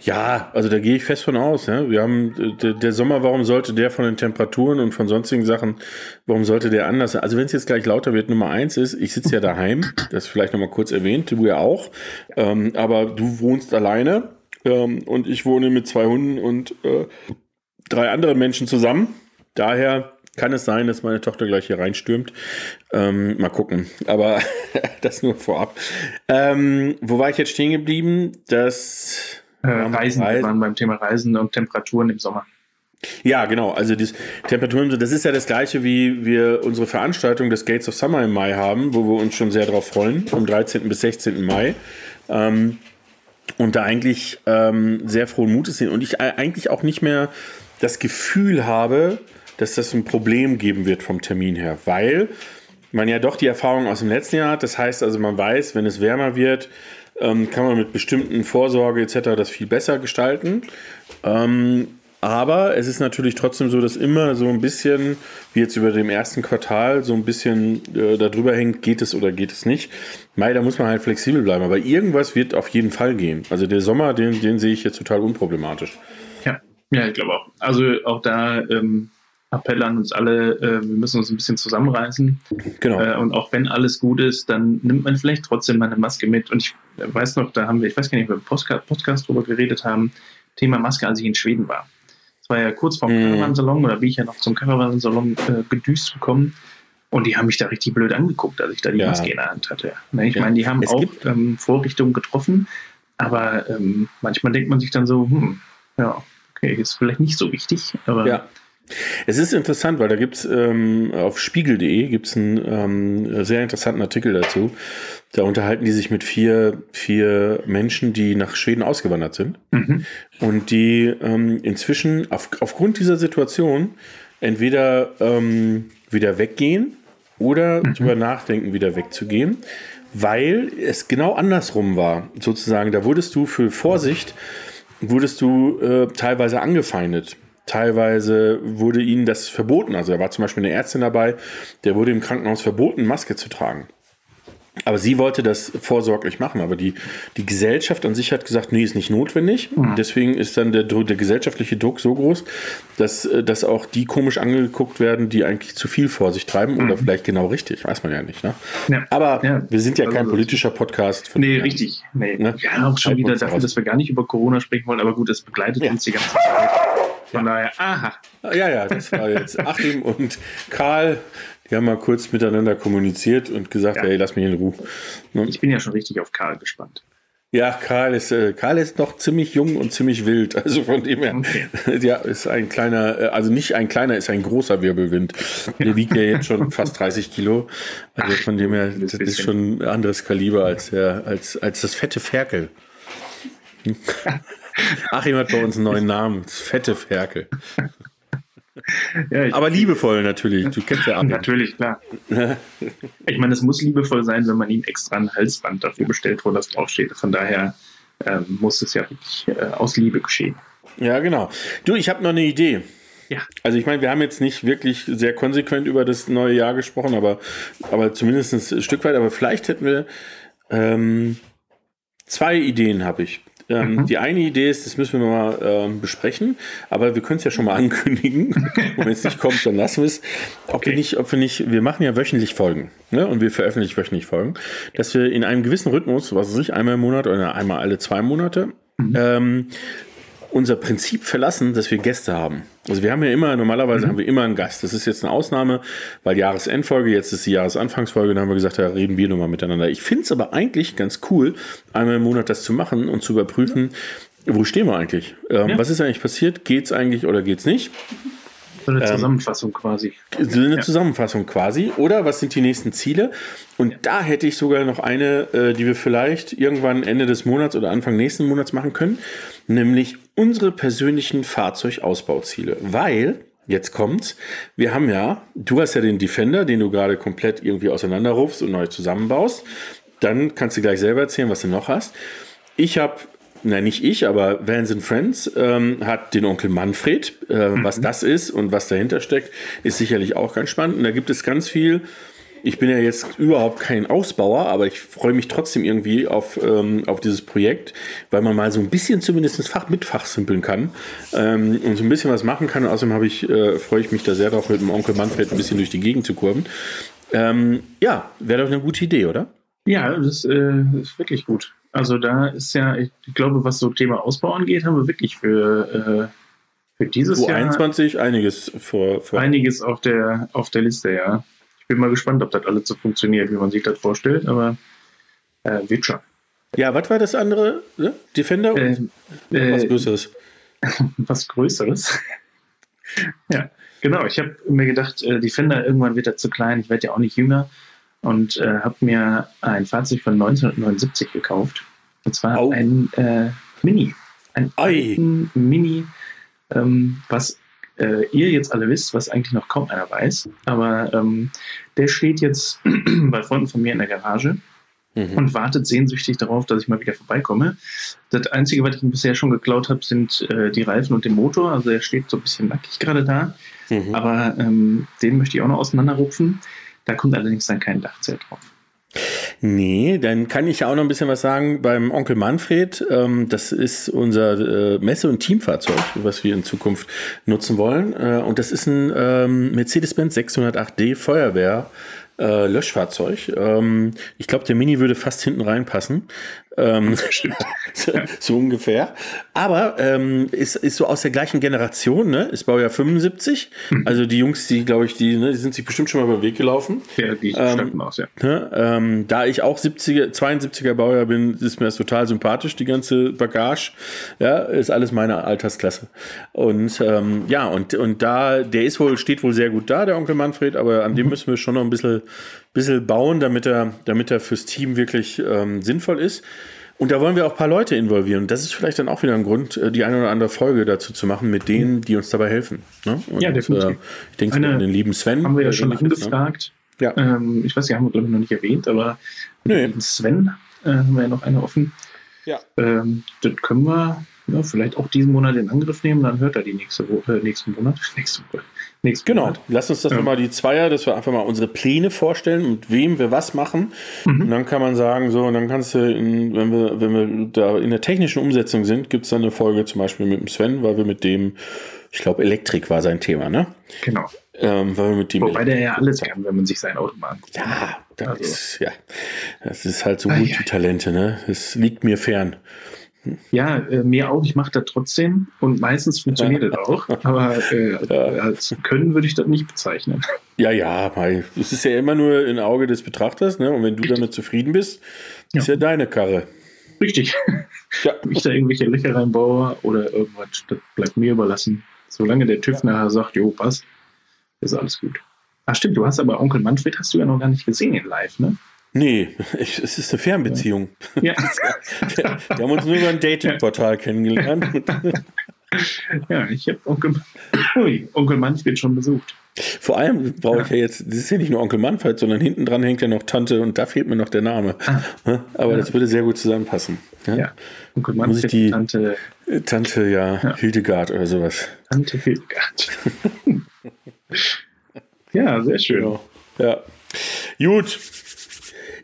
Ja, also da gehe ich fest von aus. Ja. Wir haben der, der, Sommer, warum sollte der von den Temperaturen und von sonstigen Sachen, warum sollte der anders sein? Also wenn es jetzt gleich lauter wird, Nummer eins ist, ich sitze ja daheim, das vielleicht nochmal kurz erwähnt, du ja auch, ähm, aber du wohnst alleine ähm, und ich wohne mit zwei Hunden und äh, drei anderen Menschen zusammen. Daher kann es sein, dass meine Tochter gleich hier reinstürmt. Ähm, mal gucken. Aber das nur vorab. Ähm, wo war ich jetzt stehen geblieben? Das äh, Reisen, wir waren beim Thema Reisen und Temperaturen im Sommer. Ja, genau. Also die Temperaturen, das ist ja das gleiche, wie wir unsere Veranstaltung des Gates of Summer im Mai haben, wo wir uns schon sehr darauf freuen, vom 13. bis 16. Mai. Ähm, und da eigentlich ähm, sehr frohen Mutes sind und ich eigentlich auch nicht mehr das Gefühl habe, dass das ein Problem geben wird vom Termin her, weil man ja doch die Erfahrung aus dem letzten Jahr hat. Das heißt also, man weiß, wenn es wärmer wird, ähm, kann man mit bestimmten Vorsorge etc. das viel besser gestalten. Ähm, Aber es ist natürlich trotzdem so, dass immer so ein bisschen, wie jetzt über dem ersten Quartal, so ein bisschen äh, darüber hängt, geht es oder geht es nicht. Mai, da muss man halt flexibel bleiben. Aber irgendwas wird auf jeden Fall gehen. Also der Sommer, den, den sehe ich jetzt total unproblematisch. Ja, ja, ich glaube auch. Also auch da ähm, Appell an uns alle, äh, wir müssen uns ein bisschen zusammenreißen. Genau. Äh, und auch wenn alles gut ist, dann nimmt man vielleicht trotzdem mal eine Maske mit. Und ich weiß noch, da haben wir, ich weiß gar nicht, ob wir im Podcast, Podcast drüber geredet haben, Thema Maske, als ich in Schweden war. Das war ja kurz vorm Mhm. Caravansalon oder bin ich ja noch zum Caravansalon äh, gedüst gekommen. Und die haben mich da richtig blöd angeguckt, als ich da die Ja. Maske in der Hand hatte. Ne, ich Ja. meine, die haben Es auch ähm, Vorrichtungen getroffen, aber ähm, manchmal denkt man sich dann so, hm, ja, okay, ist vielleicht nicht so wichtig, aber Ja. Es ist interessant, weil da gibt es ähm, auf spiegel.de gibt's einen ähm, sehr interessanten Artikel dazu. Da unterhalten die sich mit vier, vier Menschen, die nach Schweden ausgewandert sind Mhm. und die ähm, inzwischen auf, aufgrund dieser Situation entweder ähm, wieder weggehen oder drüber nachdenken, wieder wegzugehen, weil es genau andersrum war. Sozusagen, da wurdest du für Vorsicht, wurdest du äh, teilweise angefeindet. Teilweise wurde ihnen das verboten. Also da war zum Beispiel eine Ärztin dabei, der wurde im Krankenhaus verboten, Maske zu tragen. Aber sie wollte das vorsorglich machen. Aber die, die Gesellschaft an sich hat gesagt, nee, ist nicht notwendig. Deswegen ist dann der, der gesellschaftliche Druck so groß, dass, äh, dass auch die komisch angeguckt werden, die eigentlich zu viel vor sich treiben. Oder vielleicht genau richtig, weiß man ja nicht. Ne? Ja. Aber Ja. wir sind ja Also kein das- politischer Podcast. von Nee, richtig. Nee. Ne? Ja, auch schon Halten wieder dafür, raus. dass wir gar nicht über Corona sprechen wollen, aber gut, es begleitet Ja. uns die ganze Zeit. Von daher, aha. Ja, ja, das war jetzt Achim und Karl. Die haben mal kurz miteinander kommuniziert und gesagt, Ja. ey, lass mich in Ruhe. Ne? Ich bin ja schon richtig auf Karl gespannt. Ja, Karl ist, äh, Karl ist noch ziemlich jung und ziemlich wild. Also von dem her, Okay. ja, ist ein kleiner, äh, also nicht ein kleiner, ist ein großer Wirbelwind. Der wiegt ja jetzt schon fast 30 Kilo. Also von dem her, das ist schon ein anderes Kaliber als, der, als, als das fette Ferkel. Achim hat bei uns einen neuen Namen, das fette Ferkel. Ja, Aber liebevoll natürlich. Du kennst ja Achim. natürlich, klar. Ich meine, es muss liebevoll sein, wenn man ihm extra ein Halsband dafür bestellt, wo das draufsteht. Von daher ähm, muss es ja wirklich äh, aus Liebe geschehen. Ja, genau. Du, ich habe noch eine Idee. Ja. Also ich meine, wir haben jetzt nicht wirklich sehr konsequent über das neue Jahr gesprochen, aber, aber zumindest ein Stück weit. Aber vielleicht hätten wir ähm, zwei Ideen habe ich. Ähm, Mhm. Die eine Idee ist, das müssen wir mal ähm, besprechen, aber wir können es ja schon mal ankündigen. Und wenn es nicht kommt, dann lassen wir es. Ob Okay. wir nicht, ob wir nicht, wir machen ja wöchentlich Folgen, ne? Und wir veröffentlichen wöchentlich Folgen, dass wir in einem gewissen Rhythmus, was weiß ich, einmal im Monat oder einmal alle zwei Monate, ähm, unser Prinzip verlassen, dass wir Gäste haben. Also wir haben ja immer, normalerweise haben wir immer einen Gast. Das ist jetzt eine Ausnahme, weil Jahresendfolge, jetzt ist die Jahresanfangsfolge, da haben wir gesagt, da reden wir nochmal miteinander. Ich finde es aber eigentlich ganz cool, einmal im Monat das zu machen und zu überprüfen, wo stehen wir eigentlich? Ähm, Ja. Was ist eigentlich passiert? Geht's eigentlich oder geht's nicht? So eine Ähm, Zusammenfassung quasi. So eine Ja. Zusammenfassung quasi. Oder was sind die nächsten Ziele? Und da hätte ich sogar noch eine, äh, die wir vielleicht irgendwann Ende des Monats oder Anfang nächsten Monats machen können, nämlich unsere persönlichen Fahrzeugausbauziele. Weil, jetzt kommt's, wir haben ja, du hast ja den Defender, den du gerade komplett irgendwie auseinanderrufst und neu zusammenbaust. Dann kannst du gleich selber erzählen, was du noch hast. Ich habe Nein, nicht ich, aber Vans and Friends ähm, hat den Onkel Manfred. Äh, Was das ist und was dahinter steckt, ist sicherlich auch ganz spannend. Und da gibt es ganz viel. Ich bin ja jetzt überhaupt kein Ausbauer, aber ich freue mich trotzdem irgendwie auf, ähm, auf dieses Projekt, weil man mal so ein bisschen zumindest Fach mit Fachsimpeln kann ähm, und so ein bisschen was machen kann. Außerdem habe ich, äh, freue ich mich da sehr drauf, mit dem Onkel Manfred ein bisschen durch die Gegend zu kurven. Ähm, ja, wäre doch eine gute Idee, oder? Ja, das äh, ist wirklich gut. Also da ist ja, ich glaube, was so Thema Ausbau angeht, haben wir wirklich für, äh, für dieses Jahr 21 einiges vor. vor einiges auf der, auf der Liste, ja. Ich bin mal gespannt, ob das alles so funktioniert, wie man sich das vorstellt, aber äh, wird schon. Ja, was war das andere? Ne? Defender und Äh, was Größeres. was Größeres. ja, genau. Ich habe mir gedacht, äh, Defender, irgendwann wird er zu klein. Ich werde ja auch nicht jünger. Und äh, habe mir ein Fahrzeug von 1979 gekauft. Und zwar Au. ein äh, Mini. Ein Mini, ähm, was äh, ihr jetzt alle wisst, was eigentlich noch kaum einer weiß. Aber ähm, der steht jetzt bei Freunden von mir in der Garage. mhm. und wartet sehnsüchtig darauf, dass ich mal wieder vorbeikomme. Das Einzige, was ich ihm bisher schon geklaut habe, sind äh, die Reifen und der Motor. Also er steht so ein bisschen nackig gerade da. Mhm. Aber ähm, den möchte ich auch noch auseinanderrupfen. Da kommt allerdings dann kein Dachzelt drauf. Nee, dann kann ich ja auch noch ein bisschen was sagen beim Onkel Manfred. Ähm, das ist unser äh, Messe- und Teamfahrzeug, was wir in Zukunft nutzen wollen. Äh, und das ist ein ähm, Mercedes-Benz 608D Feuerwehr. Äh, Löschfahrzeug. Ähm, ich glaube, der Mini würde fast hinten reinpassen. Ähm, so, ungefähr. Aber ähm, ist, ist so aus der gleichen Generation, ne? Ist Baujahr 75. Hm. Also die Jungs, die, glaube ich, die, ne, die sind sich bestimmt schon mal über den Weg gelaufen. Ja, die ähm, aus, ja. Ne? Ähm, da ich auch 70er, 72er Baujahr bin, ist mir das total sympathisch, die ganze Bagage. Ja, ist alles meine Altersklasse. Und ähm, ja, und, und da, der ist wohl, steht wohl sehr gut da, der Onkel Manfred, aber an dem mhm. müssen wir schon noch ein bisschen, bisschen bauen, damit er, damit er fürs Team wirklich ähm, sinnvoll ist. Und da wollen wir auch ein paar Leute involvieren. Und das ist vielleicht dann auch wieder ein Grund, äh, die eine oder andere Folge dazu zu machen mit denen, die uns dabei helfen. Ne? Und, ja, definitiv. Äh, ich denke an den lieben Sven. Haben wir ja schon angefragt. Ne? Ja. Ähm, ich weiß, die haben wir, glaube ich, noch nicht erwähnt, aber nee. Sven äh, haben wir ja noch eine offen. Ja. Ähm, das können wir ja, vielleicht auch diesen Monat in Angriff nehmen, dann hört er die nächste Woche, äh, nächsten Monat. Nächste Woche. Nächsten genau, Monat. lass uns das ja. nochmal die Zweier, dass wir einfach mal unsere Pläne vorstellen, mit wem wir was machen. Mhm. Und dann kann man sagen, so, und dann kannst du, in, wenn wir, wenn wir da in der technischen Umsetzung sind, gibt es dann eine Folge zum Beispiel mit dem Sven, weil wir mit dem, ich glaube, Elektrik war sein Thema, ne? Genau. Ähm, weil wir mit dem Wobei der ja alles kann, wenn man sich sein Auto mag. Ja, das, also. ist, ja, das ist halt so gut, die Talente, ne? Es liegt mir fern. Ja, äh, mir auch. Ich mache das trotzdem und meistens funktioniert das auch. Aber äh, ja. als Können würde ich das nicht bezeichnen. Ja, ja, es ist ja immer nur im Auge des Betrachters. Ne? Und wenn du Richtig. damit zufrieden bist, ist ja, ja deine Karre. Richtig. Ja. Wenn ich da irgendwelche Löcher reinbaue oder irgendwas, das bleibt mir überlassen. Solange der TÜV nachher sagt, jo, passt, ist alles gut. Ach stimmt, du hast aber Onkel Manfred hast du ja noch gar nicht gesehen in live, ne? Nee, ich, es ist eine Fernbeziehung. Ja. wir, wir, haben uns nur über ein Datingportal kennengelernt. ja, ich habe Onkel, Onkel Manfred schon besucht. Vor allem brauche ich ja jetzt, das ist ja nicht nur Onkel Manfred, sondern hinten dran hängt ja noch Tante und da fehlt mir noch der Name. Ah. Aber ja. das würde sehr gut zusammenpassen. Ja, ja. Onkel Manfred, Muss ich die Tante, Tante ja, ja, Hildegard oder sowas. Tante Hildegard. ja, sehr schön. Ja. Gut,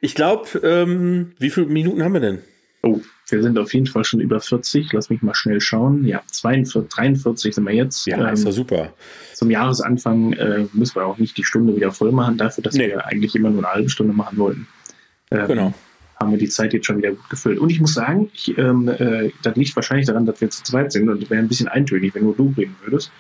ich glaube, ähm, wie viele Minuten haben wir denn? Oh, wir sind auf jeden Fall schon über 40. Lass mich mal schnell schauen. Ja, 42, 43 sind wir jetzt. Ja, ähm, ist ja super. Zum Jahresanfang äh, müssen wir auch nicht die Stunde wieder voll machen, dafür, dass nee. wir eigentlich immer nur eine halbe Stunde machen wollten. Ähm, genau. Haben wir die Zeit jetzt schon wieder gut gefüllt. Und ich muss sagen, ich, ähm, äh, das liegt wahrscheinlich daran, dass wir zu zweit sind und es wäre ein bisschen eintönig, wenn nur du reden würdest.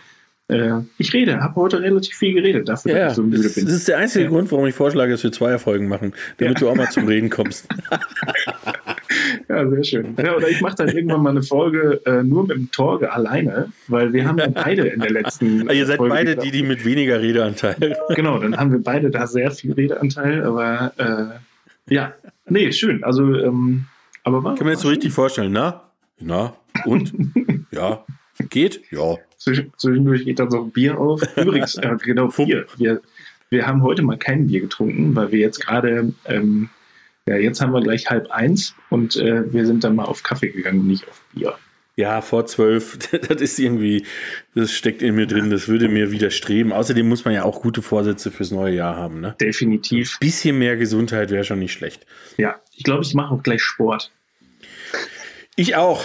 Äh, ich rede, habe heute relativ viel geredet dafür, ja, dass ich so müde bin. Das ist der einzige ja. Grund, warum ich vorschlage, dass wir zwei Folgen machen, damit ja. du auch mal zum Reden kommst. ja, sehr schön. Ja, oder ich mache dann irgendwann mal eine Folge äh, nur mit dem Torge alleine, weil wir haben dann beide in der letzten. Also ihr seid Folge beide die, die mit weniger Redeanteil. genau, dann haben wir beide da sehr viel Redeanteil, aber äh, ja, nee, schön. Also, ähm, aber war. Kann man jetzt so richtig vorstellen, na? Na? Und? ja. Geht? Ja. Zwischendurch geht dann so ein Bier auf. Übrigens, äh, genau, Bier. Wir, wir haben heute mal kein Bier getrunken, weil wir jetzt gerade, ähm, ja, jetzt haben wir gleich halb eins und äh, wir sind dann mal auf Kaffee gegangen, nicht auf Bier. Ja, vor zwölf, das ist irgendwie, das steckt in mir drin, das würde mir widerstreben. Außerdem muss man ja auch gute Vorsätze fürs neue Jahr haben, ne? Definitiv. Ein bisschen mehr Gesundheit wäre schon nicht schlecht. Ja, ich glaube, ich mache auch gleich Sport. Ich auch.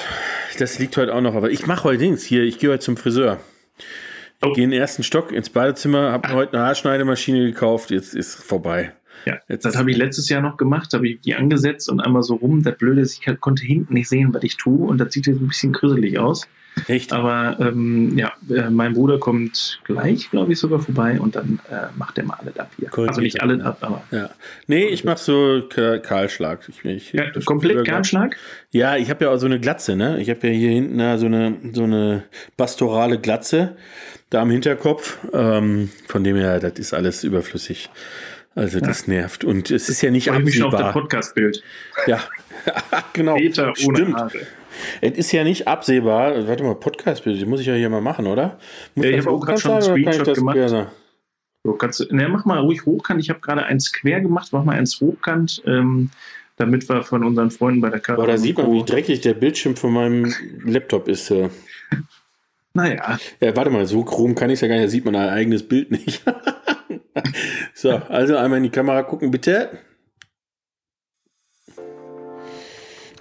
Das liegt heute auch noch, aber ich mache heute Dings hier. Ich gehe heute zum Friseur. Ich oh. gehe in den ersten Stock ins Badezimmer, habe heute eine Haarschneidemaschine gekauft. Jetzt ist vorbei. Ja, jetzt das habe ich letztes Jahr noch gemacht, habe ich die angesetzt und einmal so rum. Das Blöde ist, ich konnte hinten nicht sehen, was ich tue und das sieht jetzt ein bisschen gruselig aus. Echt? Aber ähm, ja, äh, mein Bruder kommt gleich, glaube ich, sogar vorbei und dann äh, macht er mal alle ab hier. Cool, also nicht alle ab, aber. Ja. Nee, ich mache so Kahlschlag. Ich, ich, ja, komplett Kahlschlag? Ja, ich habe ja auch so eine Glatze, ne? Ich habe ja hier hinten so eine, so eine pastorale Glatze da am Hinterkopf. Ähm, von dem her, das ist alles überflüssig. Also das ja. nervt. Und es ist ja nicht absehbar. Ich mich auf das Podcast-Bild. Ja, genau. Peter ohne Stimmt. Haare. Es ist ja nicht absehbar. Warte mal, Podcast-Bild, die muss ich ja hier mal machen, oder? Muss ja, ich habe auch gerade schon einen Screenshot gemacht. So, kannst du, ne, mach mal ruhig hochkant. Ich habe gerade eins quer gemacht, mach mal eins hochkant. Ähm, damit wir von unseren Freunden bei der Kamera. Aber da sieht man, wie dreckig der Bildschirm von meinem Laptop ist. äh. Naja, Ja, warte mal, so krumm kann ich es ja gar nicht, da sieht man ein eigenes Bild nicht. so, also einmal in die Kamera gucken, bitte.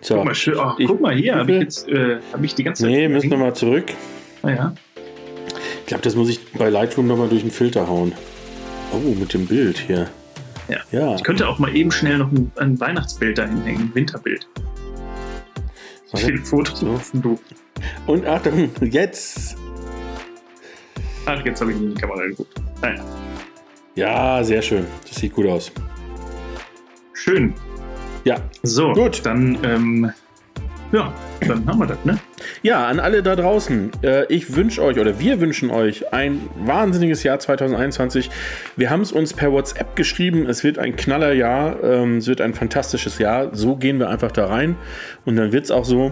So. guck mal, schön, oh, Ich- guck mal hier, habe ich jetzt äh, hab ich die ganze Zeit. Nee, müssen wir mal zurück. Naja, Ich glaube, das muss ich bei Lightroom nochmal durch den Filter hauen. Oh, mit dem Bild hier. Ja. Ja. ich könnte auch mal eben schnell noch ein, ein Weihnachtsbild dahin hängen, ein Winterbild. Wie viele Fotos So. du? Und Achtung, jetzt. Ach, jetzt habe ich in die Kamera geguckt. Naja, Ja, sehr schön. Das sieht gut aus. schön. Ja. So, Gut. dann, ähm, ja, dann haben wir das, ne? Ja, an alle da draußen. Äh, ich wünsche euch oder wir wünschen euch ein wahnsinniges Jahr 2021. Wir haben es uns per WhatsApp geschrieben. Es wird ein Knallerjahr. Ähm, es wird ein fantastisches Jahr. So gehen wir einfach da rein. Und dann wird es auch so.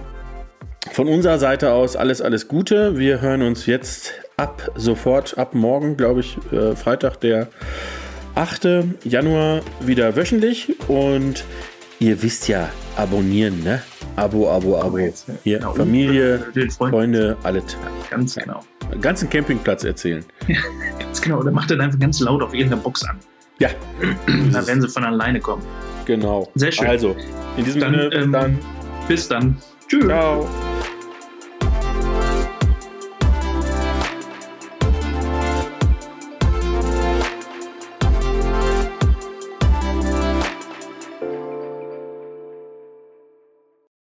Von unserer Seite aus alles, alles Gute. Wir hören uns jetzt ab sofort, ab morgen, glaube ich, äh, Freitag, der 8. Januar wieder wöchentlich. Und ihr wisst ja, abonnieren, ne? Abo, Abo, Abo. jetzt, ja. Hier, Genau. Familie, Den Freunden. Freunde, alles. Ganz genau. Ganzen Campingplatz erzählen. Ganz genau. Oder macht dann einfach ganz laut auf irgendeiner Box an. Ja, Da werden sie von alleine kommen. genau. Sehr schön. Also, in diesem Dann, Sinne, ähm, dann Bis dann. Tschüss. ciao.